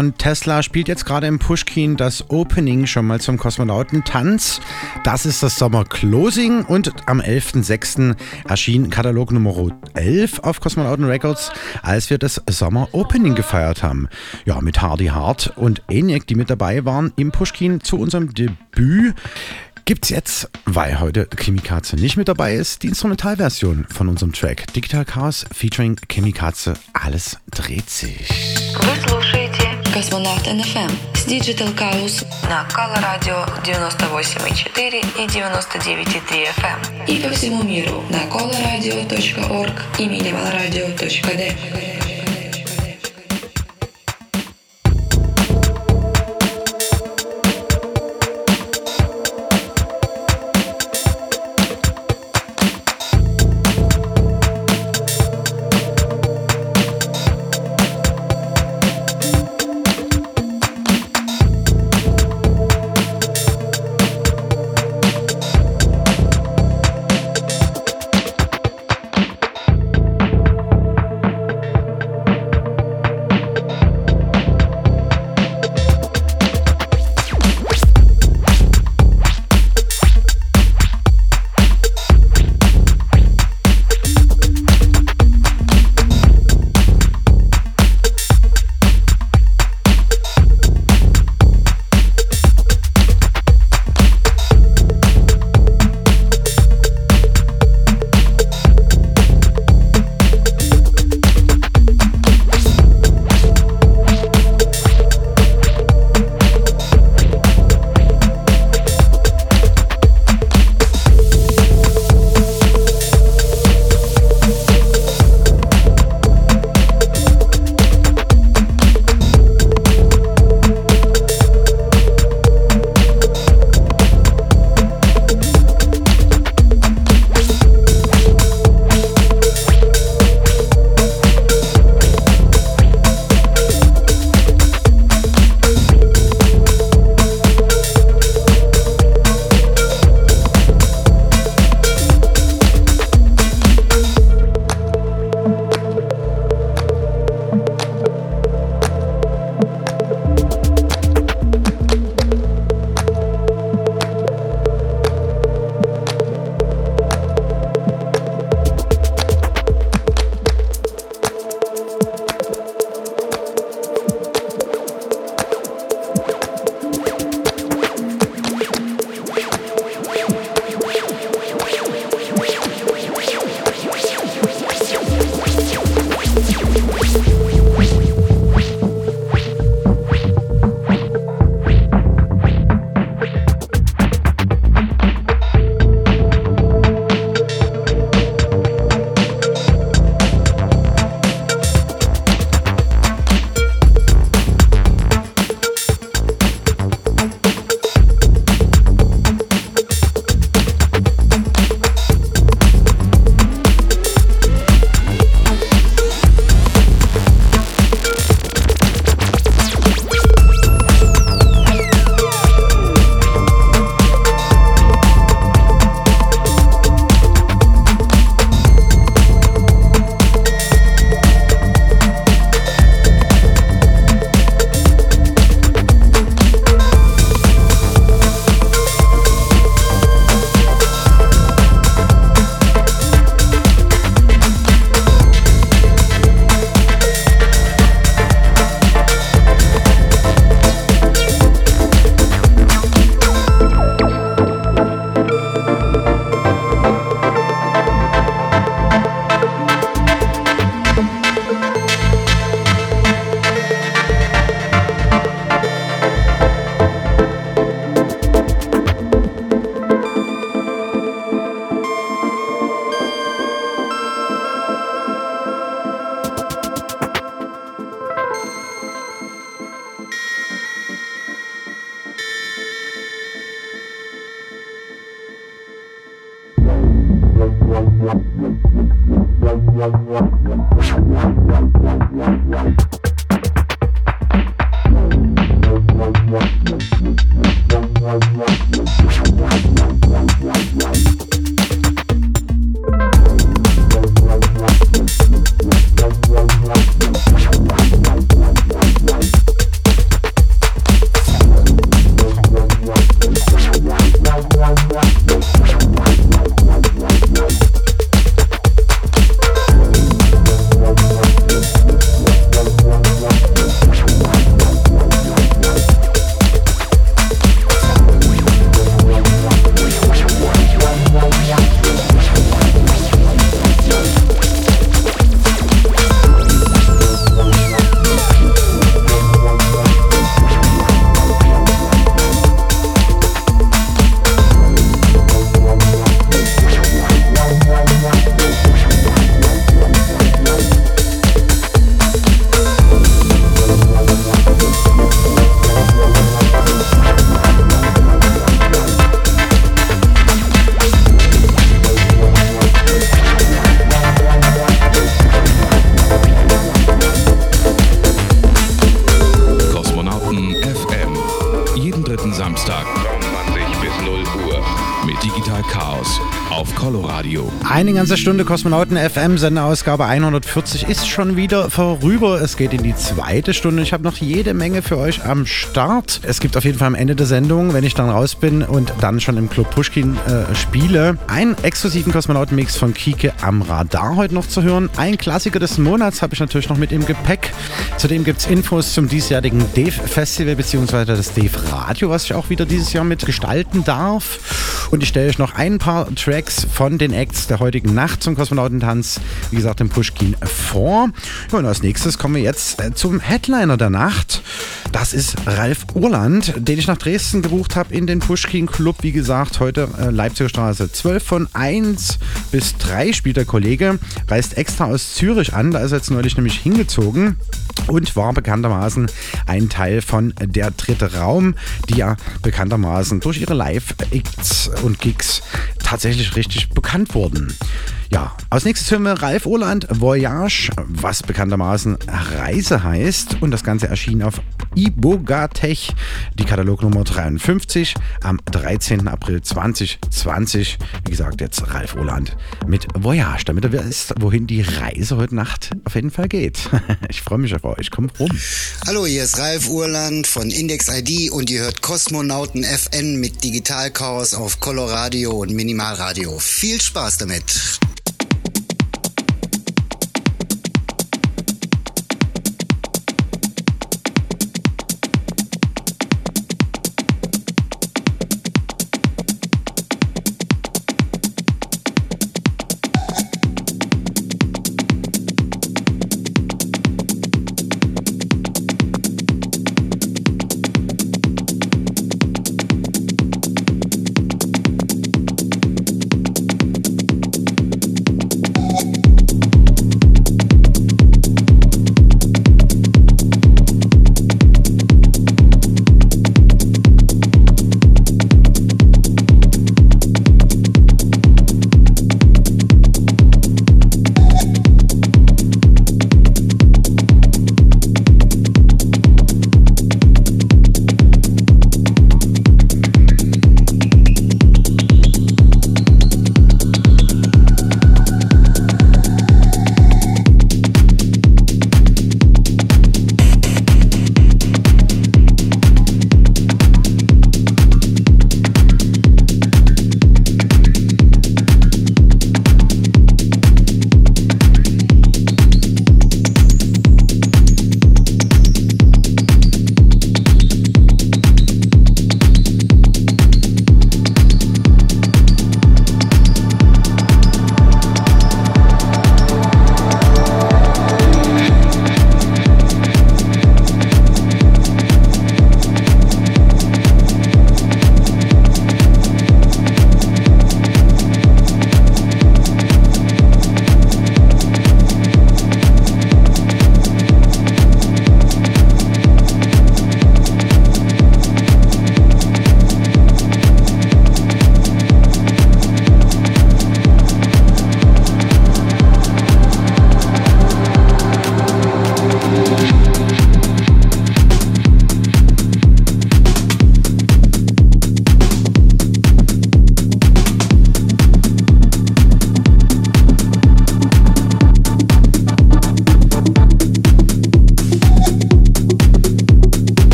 [SPEAKER 2] von Tesla spielt jetzt gerade im Pushkin das Opening schon mal zum Kosmonautentanz. Das ist das Sommer Closing und am 11.06. erschien Katalog Nummer 11 auf Kosmonauten Records, als wir das Sommer Opening gefeiert haben. Ja, mit Hardy Hart und ENIAC, die mit dabei waren im Pushkin zu unserem Debüt gibt's jetzt, weil heute Chemikatze nicht mit dabei ist, die Instrumentalversion von unserem Track Digital Chaos featuring Chemikatze. Alles dreht sich.
[SPEAKER 71] Вы слушаете Космонавт НФМ с Digital Chaos на Кала Радио 98,4 и 99,3 FM и по всему миру на colaradio.org и minimalradio.d.
[SPEAKER 69] auf Coloradio.
[SPEAKER 2] Eine ganze Stunde Kosmonauten FM, Sendeausgabe 140 ist schon wieder vorüber. Es geht in die zweite Stunde. Ich habe noch jede Menge für euch am Start. Es gibt auf jeden Fall am Ende der Sendung, wenn ich dann raus bin und dann schon im Club Pushkin äh, spiele, einen exklusiven Kosmonauten-Mix von Kike am Radar heute noch zu hören. Ein Klassiker des Monats habe ich natürlich noch mit im Gepäck. Zudem gibt es Infos zum diesjährigen Dave Festival bzw. das Dave Radio, was ich auch wieder dieses Jahr mitgestalten darf. Und ich stelle euch noch ein paar Tracks von den Acts der heutigen Nacht zum Kosmonautentanz, wie gesagt, im Pushkin vor. Ja, und als nächstes kommen wir jetzt äh, zum Headliner der Nacht. Das ist Ralf Urland, den ich nach Dresden gebucht habe in den Pushkin Club. Wie gesagt, heute äh, Leipziger Straße 12 von 1 bis 3 spielt der Kollege. Reist extra aus Zürich an, da ist er jetzt neulich nämlich hingezogen und war bekanntermaßen ein Teil von der dritte Raum, die ja bekanntermaßen durch ihre Live-Acts und Gigs tatsächlich richtig bekannt wurden. Ja, als nächstes hören wir Ralf Oland Voyage, was bekanntermaßen Reise heißt. Und das Ganze erschien auf Ibogatech, die Katalognummer 53, am 13. April 2020. Wie gesagt, jetzt Ralf Oland mit Voyage, damit er wisst, wohin die Reise heute Nacht auf jeden Fall geht. Ich freue mich auf euch. Kommt rum.
[SPEAKER 72] Hallo, hier ist Ralf Urland von Index ID und ihr hört Kosmonauten FN mit Digital Chaos auf Coloradio und Minimalradio. Viel Spaß damit.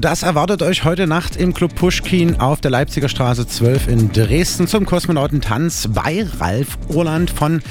[SPEAKER 2] Das erwartet euch heute Nacht im Club Pushkin auf der Leipziger Straße 12 in Dresden zum Kosmonautentanz bei Ralf Urland von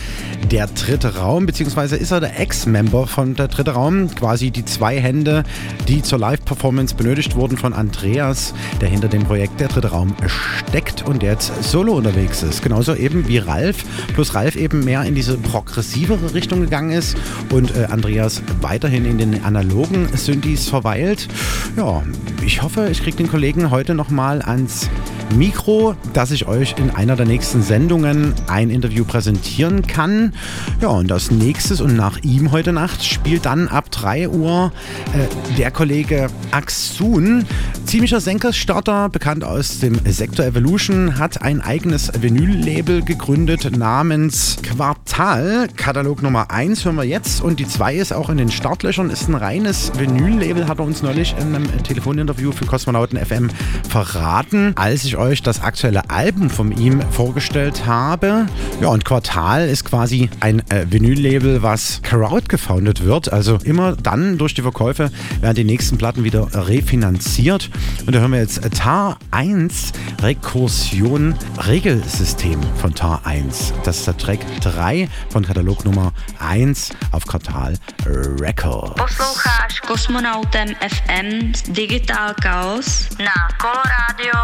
[SPEAKER 2] Der Dritte Raum, beziehungsweise ist er der Ex-Member von Der Dritte Raum, quasi die zwei Hände, die zur Live-Performance benötigt wurden von Andreas, der hinter dem Projekt Der Dritte Raum steckt und jetzt solo unterwegs ist. Genauso eben wie Ralf, plus Ralf eben mehr in diese progressivere Richtung gegangen ist und äh, Andreas weiterhin in den analogen Synthes verweilt. Ja, ich hoffe, ich kriege den Kollegen heute nochmal ans Mikro, dass ich euch in einer der nächsten Sendungen ein Interview präsentieren kann. Ja, und als nächstes und nach ihm heute Nacht spielt dann ab 3 Uhr äh, der Kollege Axun. Ziemlicher Senkerstarter, bekannt aus dem Sektor Evolution, hat ein eigenes Vinyl-Label gegründet namens Quartal. Katalog Nummer 1 hören wir jetzt und die 2 ist auch in den Startlöchern, ist ein reines Vinyl-Label, hat er uns neulich in einem Telefoninterview für Kosmonauten FM verraten, als ich euch das aktuelle Album von ihm vorgestellt habe. Ja, und Quartal ist quasi ein äh, Vinyl-Label, was Crowd gefoundet wird. Also immer dann durch die Verkäufe werden die nächsten Platten wieder refinanziert. Und da hören wir jetzt Tar 1 Rekursion Regelsystem von Tar 1. Das ist der Track 3 von Katalog Nummer 1 auf Quartal Records.
[SPEAKER 68] Posloucháš Kosmonautem FM Digital Chaos na Coloradio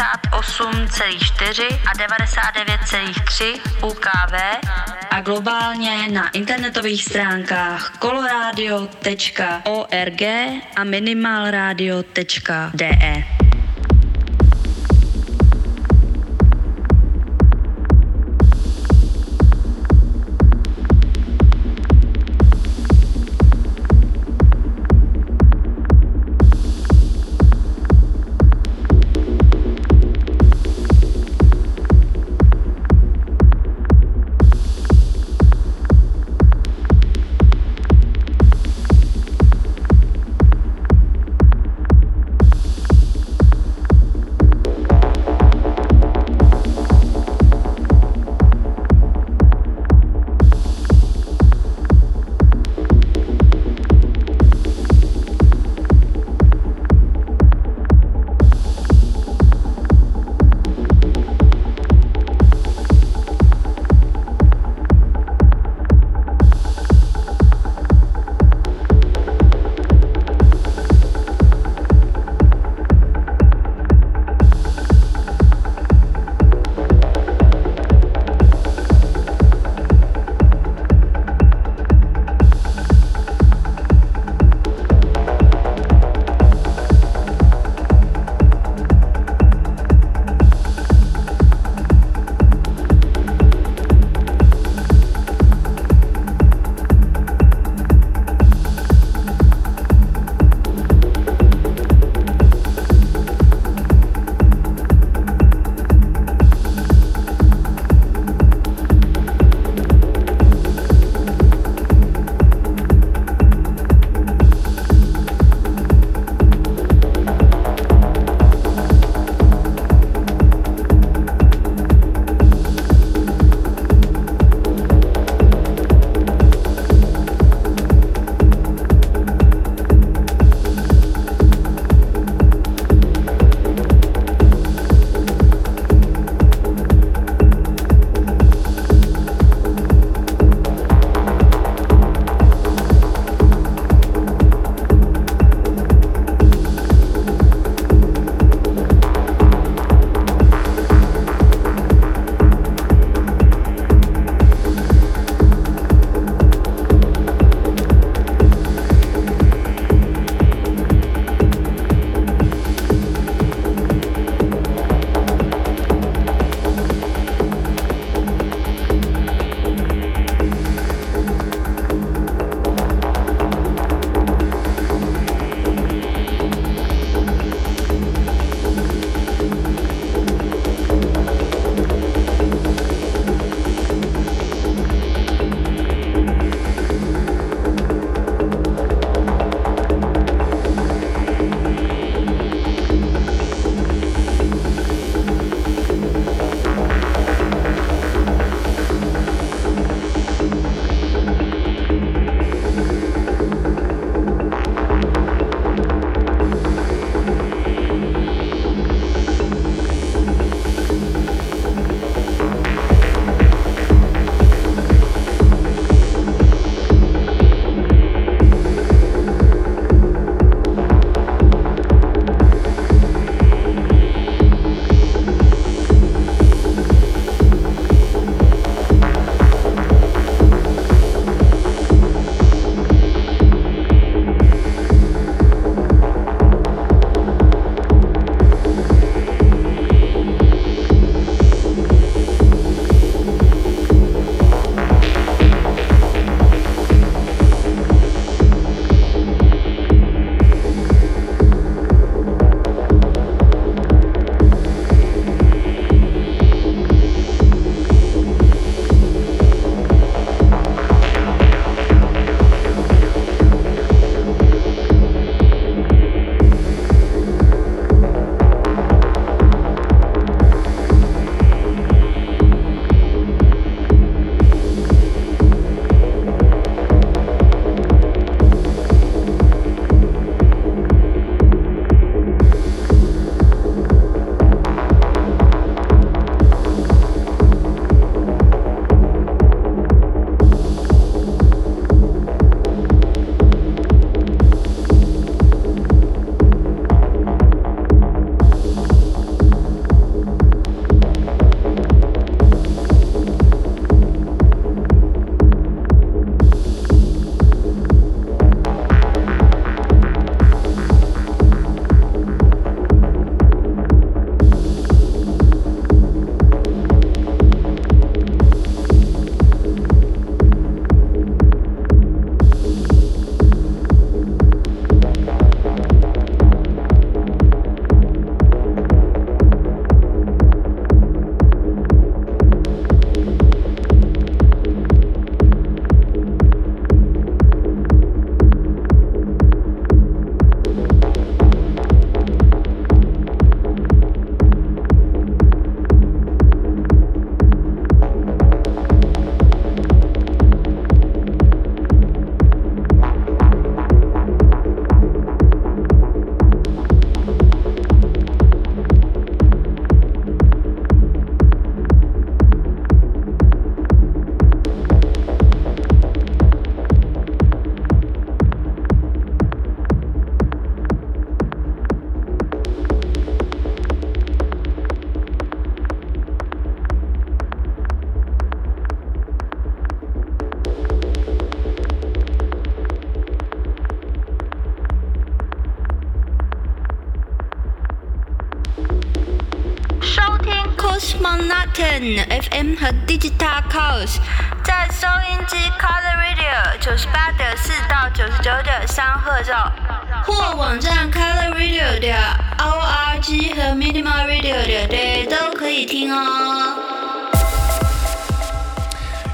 [SPEAKER 68] 98,4 a 99,3 UKV a globálně na internetových stránkách coloradio.org a minimalradio.de.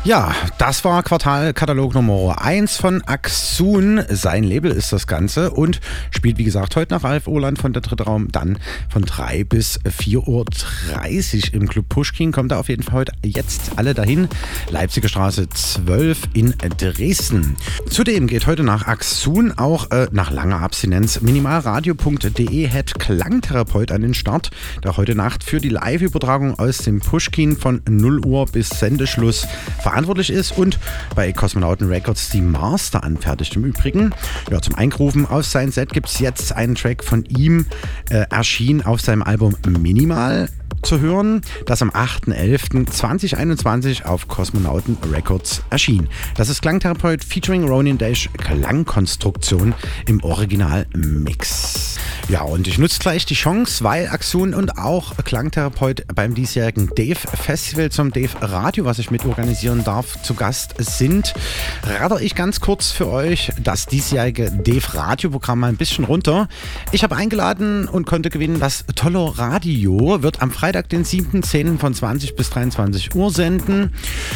[SPEAKER 2] Ja, das war Quartalkatalog Nummer 1 von Axun. Sein Label ist das Ganze und spielt, wie gesagt, heute nach Ralf Oland von der Dritte Raum, dann von 3 bis 4.30 Uhr im Club Pushkin. Kommt da auf jeden Fall heute jetzt alle dahin. Leipziger Straße 12 in Dresden. Zudem geht heute nach Axun auch äh, nach langer Abstinenz minimalradio.de Head Klangtherapeut an den Start, der heute Nacht für die Live-Übertragung aus dem Pushkin von 0 Uhr bis Sendeschluss verantwortlich ist und bei Kosmonauten Records die Master anfertigt. Im Übrigen, ja, zum Einrufen auf sein Set gibt es jetzt einen Track von ihm, äh, erschien auf seinem Album Minimal zu hören, das am 8.11.2021 auf Kosmonauten Records erschien. Das ist Klangtherapeut featuring Ronin Dash Klangkonstruktion im Original-Mix. Ja, und ich nutze gleich die Chance, weil Axun und auch Klangtherapeut beim diesjährigen Dave Festival zum Dave Radio, was ich mitorganisieren darf, zu Gast sind, radere ich ganz kurz für euch das diesjährige Dave Radio Programm mal ein bisschen runter. Ich habe eingeladen und konnte gewinnen, das Tollo Radio wird am Freitag Freitag, den 7.10. von 20 bis 23 Uhr senden.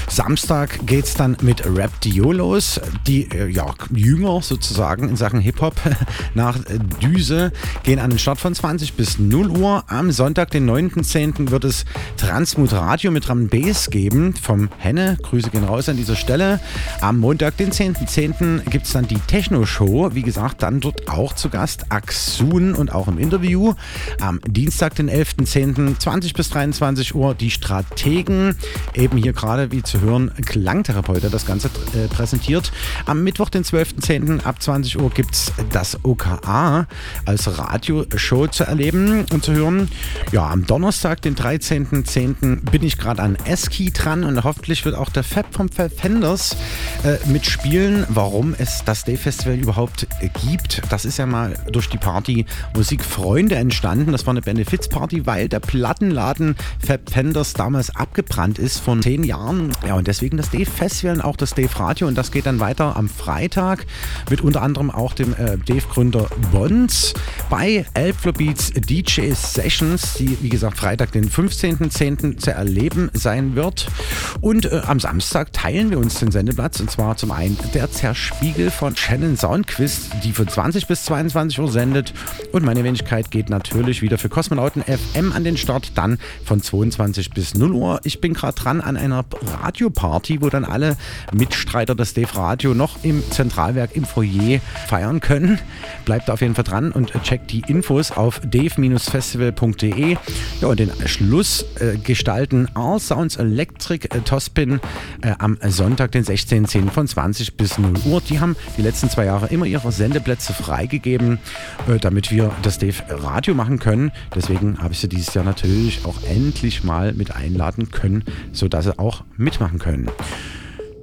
[SPEAKER 2] Samstag geht es dann mit Rap Dio los. Die äh, ja, Jünger sozusagen in Sachen Hip-Hop nach äh, Düse gehen an den Start von 20 bis 0 Uhr. Am Sonntag, den 9.10. wird es Transmut Radio mit Drum Bass geben vom Henne. Grüße gehen raus an dieser Stelle. Am Montag, den 10.10. .10. gibt es dann die Techno-Show. Wie gesagt, dann dort auch zu Gast Axun und auch im Interview. Am Dienstag, den 11.10. 20 20 bis 23 Uhr die Strategen. Eben hier gerade, wie zu hören, Klangtherapeut, das Ganze äh, präsentiert. Am Mittwoch, den 12.10. ab 20 Uhr gibt es das OKA als Radioshow zu erleben und zu hören. Ja, am Donnerstag, den 13.10. bin ich gerade an Eski dran und hoffentlich wird auch der Fab vom Fenders äh, mitspielen, warum es das Day Festival überhaupt gibt. Das ist ja mal durch die Party Musikfreunde entstanden. Das war eine Benefizparty, weil der Plattenladen Fenders damals abgebrannt ist von zehn Jahren. Ja, und deswegen das Dave Festival und auch das Dave Radio. Und das geht dann weiter am Freitag mit unter anderem auch dem äh, Dave-Gründer Bonds bei Elflo Beats DJ Sessions, die wie gesagt Freitag, den 15.10. zu erleben sein wird. Und äh, am Samstag teilen wir uns den Sendeplatz und zwar zum einen der Zerspiegel von Shannon Soundquiz, die von 20 bis 22 Uhr sendet. Und meine Wenigkeit geht natürlich wieder für Kosmonauten FM an den Start. Dann von 22 bis 0 Uhr. Ich bin gerade dran an einer Radioparty, wo dann alle Mitstreiter des Dave Radio noch im Zentralwerk im Foyer feiern können. Bleibt auf jeden Fall dran und checkt die Infos auf dave-festival.de. Ja, und den Schluss äh, gestalten All Sounds Electric äh, Tospin äh, am Sonntag, den 16.10. von 20 bis 0 Uhr. Die haben die letzten zwei Jahre immer ihre Sendeplätze freigegeben, äh, damit wir das Dave Radio machen können. Deswegen habe ich sie dieses Jahr natürlich auch endlich mal mit einladen können, sodass sie auch mitmachen können.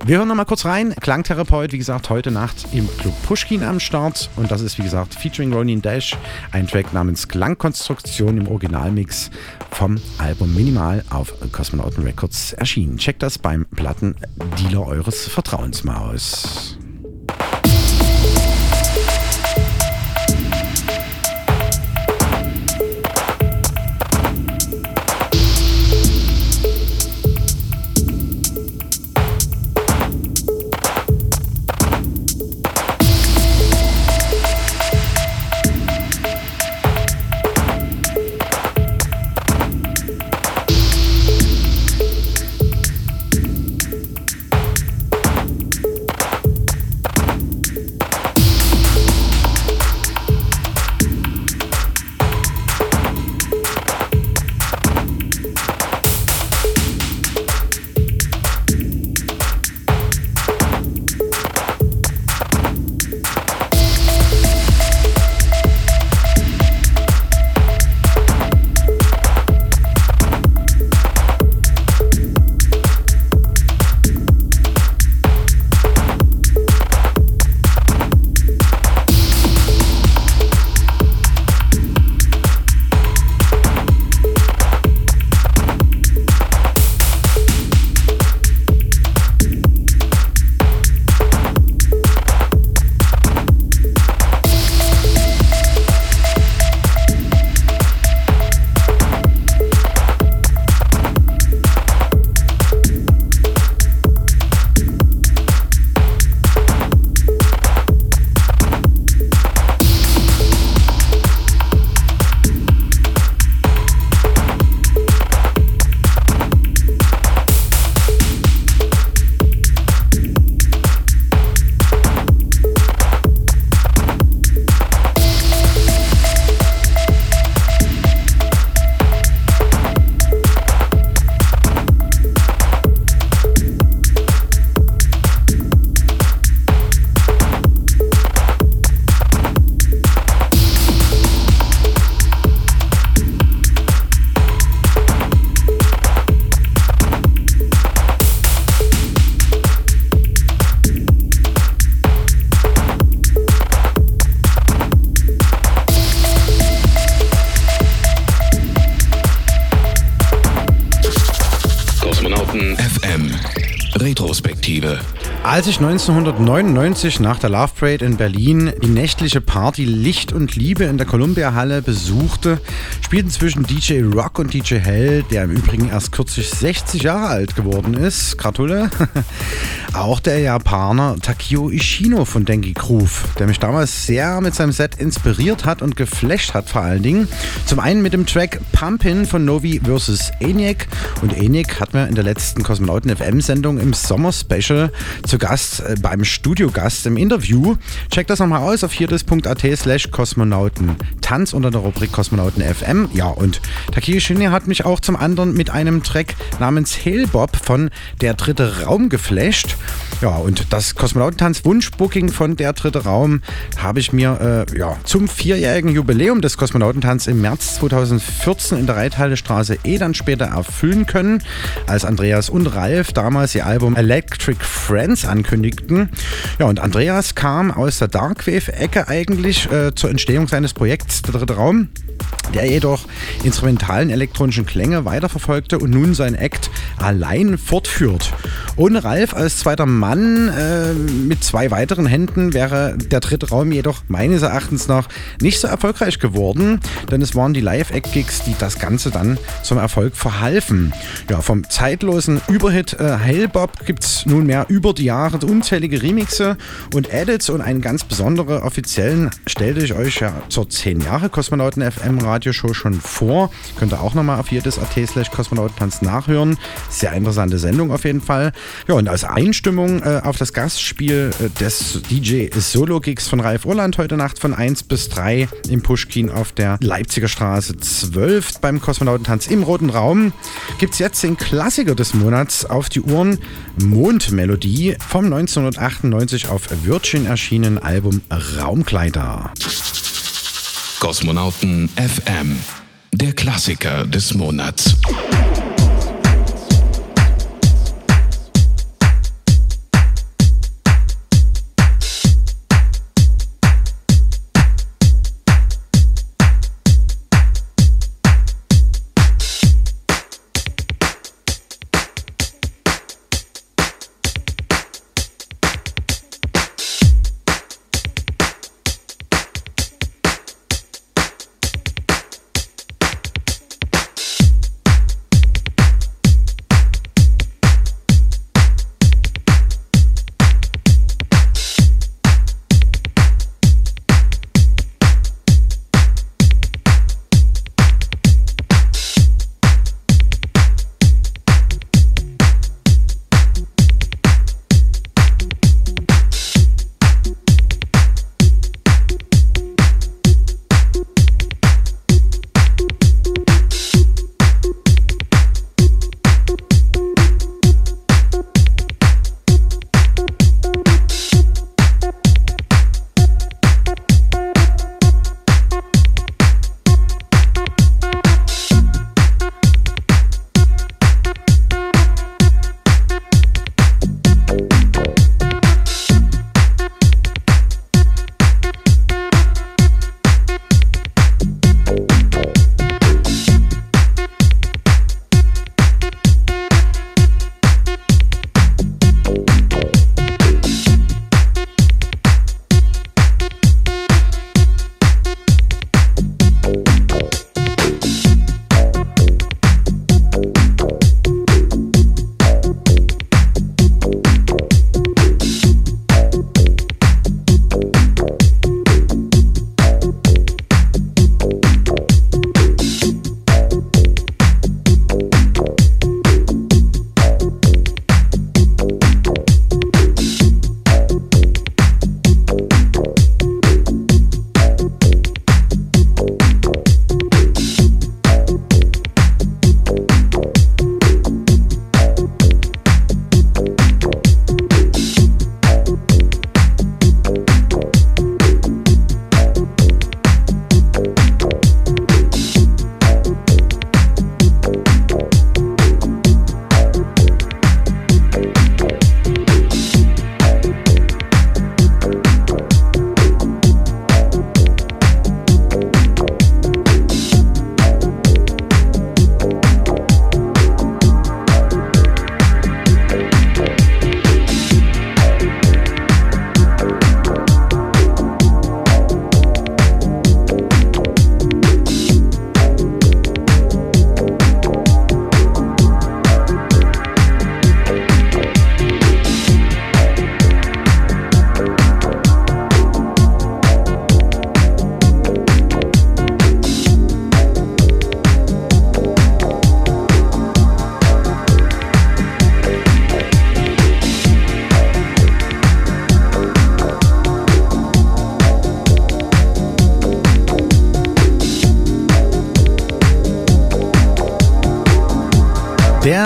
[SPEAKER 2] Wir hören noch mal kurz rein. Klangtherapeut, wie gesagt, heute Nacht im Club Pushkin am Start. Und das ist, wie gesagt, featuring Ronin Dash, ein Track namens Klangkonstruktion im Originalmix vom Album Minimal auf Kosmonauten Records erschienen. Checkt das beim Plattendealer eures Vertrauens mal aus. Sich 1999 nach der Love Parade in Berlin die nächtliche Party Licht und Liebe in der Columbia Halle besuchte, spielten zwischen DJ Rock und DJ Hell, der im Übrigen erst kürzlich 60 Jahre alt geworden ist, Gratule, auch der Japaner Takio Ishino von Denki Groove, der mich damals sehr mit seinem Set inspiriert hat und geflasht hat vor allen Dingen. Zum einen mit dem Track Pumpin von Novi vs. ENIAC und ENIAC hat mir in der letzten Kosmonauten FM Sendung im Sommer Special zu Gast äh, beim Studiogast im Interview. Checkt das nochmal aus auf hirdes.at slash Kosmonauten Tanz unter der Rubrik Kosmonauten FM. Ja, und Takio Ishino hat mich auch zum anderen mit einem Track namens Hellbob von Der dritte Raum geflasht. Ja, und das Kosmonautentanz Wunschbooking von Der dritte Raum habe ich mir äh, ja, zum vierjährigen Jubiläum des Kosmonautentanz im März 2014 in der Reithallestraße eh dann später erfüllen können, als Andreas und Ralf damals ihr Album Electric Friends ankündigten. Ja, und Andreas kam aus der Darkwave-Ecke eigentlich äh, zur Entstehung seines Projekts Der dritte Raum der jedoch instrumentalen elektronischen Klänge weiterverfolgte und nun sein Act allein fortführt. Ohne Ralf als zweiter Mann äh, mit zwei weiteren Händen wäre der dritte Raum jedoch meines Erachtens nach nicht so erfolgreich geworden, denn es waren die Live-Act-Gigs, die das Ganze dann zum Erfolg verhalfen. Ja, vom zeitlosen Überhit äh, Hellbob gibt es nunmehr über die Jahre unzählige Remixe und Edits und einen ganz besonderen offiziellen stellte ich euch ja zur 10 Jahre Kosmonauten FM Radioshow schon vor. Könnt ihr auch nochmal auf jedes AT slash Kosmonautentanz nachhören. Sehr interessante Sendung auf jeden Fall. Ja, und als Einstimmung äh, auf das Gastspiel äh, des DJ Solo Gigs von Ralf Urland heute Nacht von 1 bis 3 im Pushkin auf der Leipziger Straße 12 beim Kosmonautentanz im Roten Raum gibt es jetzt den Klassiker des Monats auf die Uhren Mondmelodie vom 1998 auf Virgin erschienenen Album Raumkleider.
[SPEAKER 69] Kosmonauten FM, der Klassiker des Monats.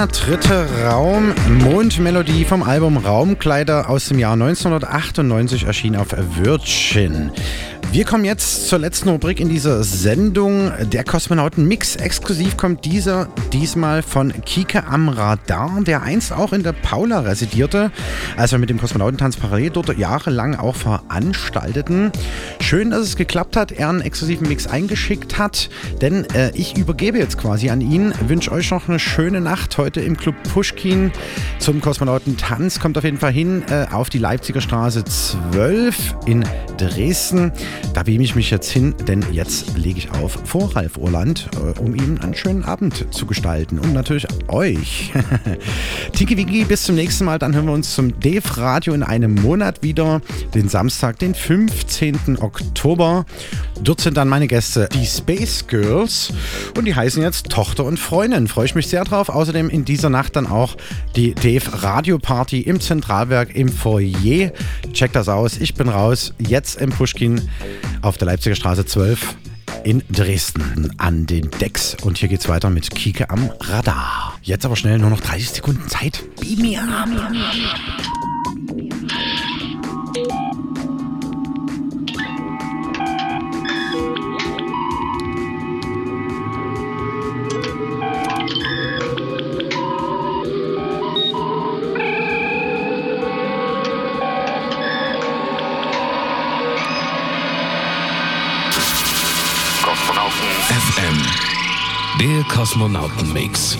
[SPEAKER 2] Dritte Raum, Mondmelodie vom Album Raumkleider aus dem Jahr 1998 erschien auf Virgin. Wir kommen jetzt zur letzten Rubrik in dieser Sendung. Der Kosmonauten Mix. Exklusiv kommt dieser diesmal von Kike am Radar, der einst auch in der Paula residierte, als wir mit dem Kosmonautentanz parallel dort jahrelang auch veranstalteten. Schön, dass es geklappt hat, er einen exklusiven Mix eingeschickt hat, denn äh, ich übergebe jetzt quasi an ihn. Wünsche euch noch eine schöne Nacht heute im Club Pushkin zum Kosmonautentanz. Kommt auf jeden Fall hin äh, auf die Leipziger Straße 12 in Dresden. Da beame ich mich jetzt hin, denn jetzt lege ich auf vor Ralf Urland, äh, um ihm einen schönen Abend zu gestalten und natürlich euch. Tiki Wiki, bis zum nächsten Mal. Dann hören wir uns zum Dave Radio in einem Monat wieder, den Samstag, den 15. Oktober. Dort sind dann meine Gäste, die Space Girls und die heißen jetzt Tochter und Freundin. Freue ich mich sehr drauf. Außerdem in dieser Nacht dann auch die Dave Radio Party im Zentralwerk im Foyer. Checkt das aus. Ich bin raus. Jetzt im Pushkin auf der Leipziger Straße 12 in Dresden an den Decks. Und hier geht's weiter mit Kike am Radar. Jetzt aber schnell nur noch 30 Sekunden Zeit. Beam me up.
[SPEAKER 69] Der Kosmonautenmix.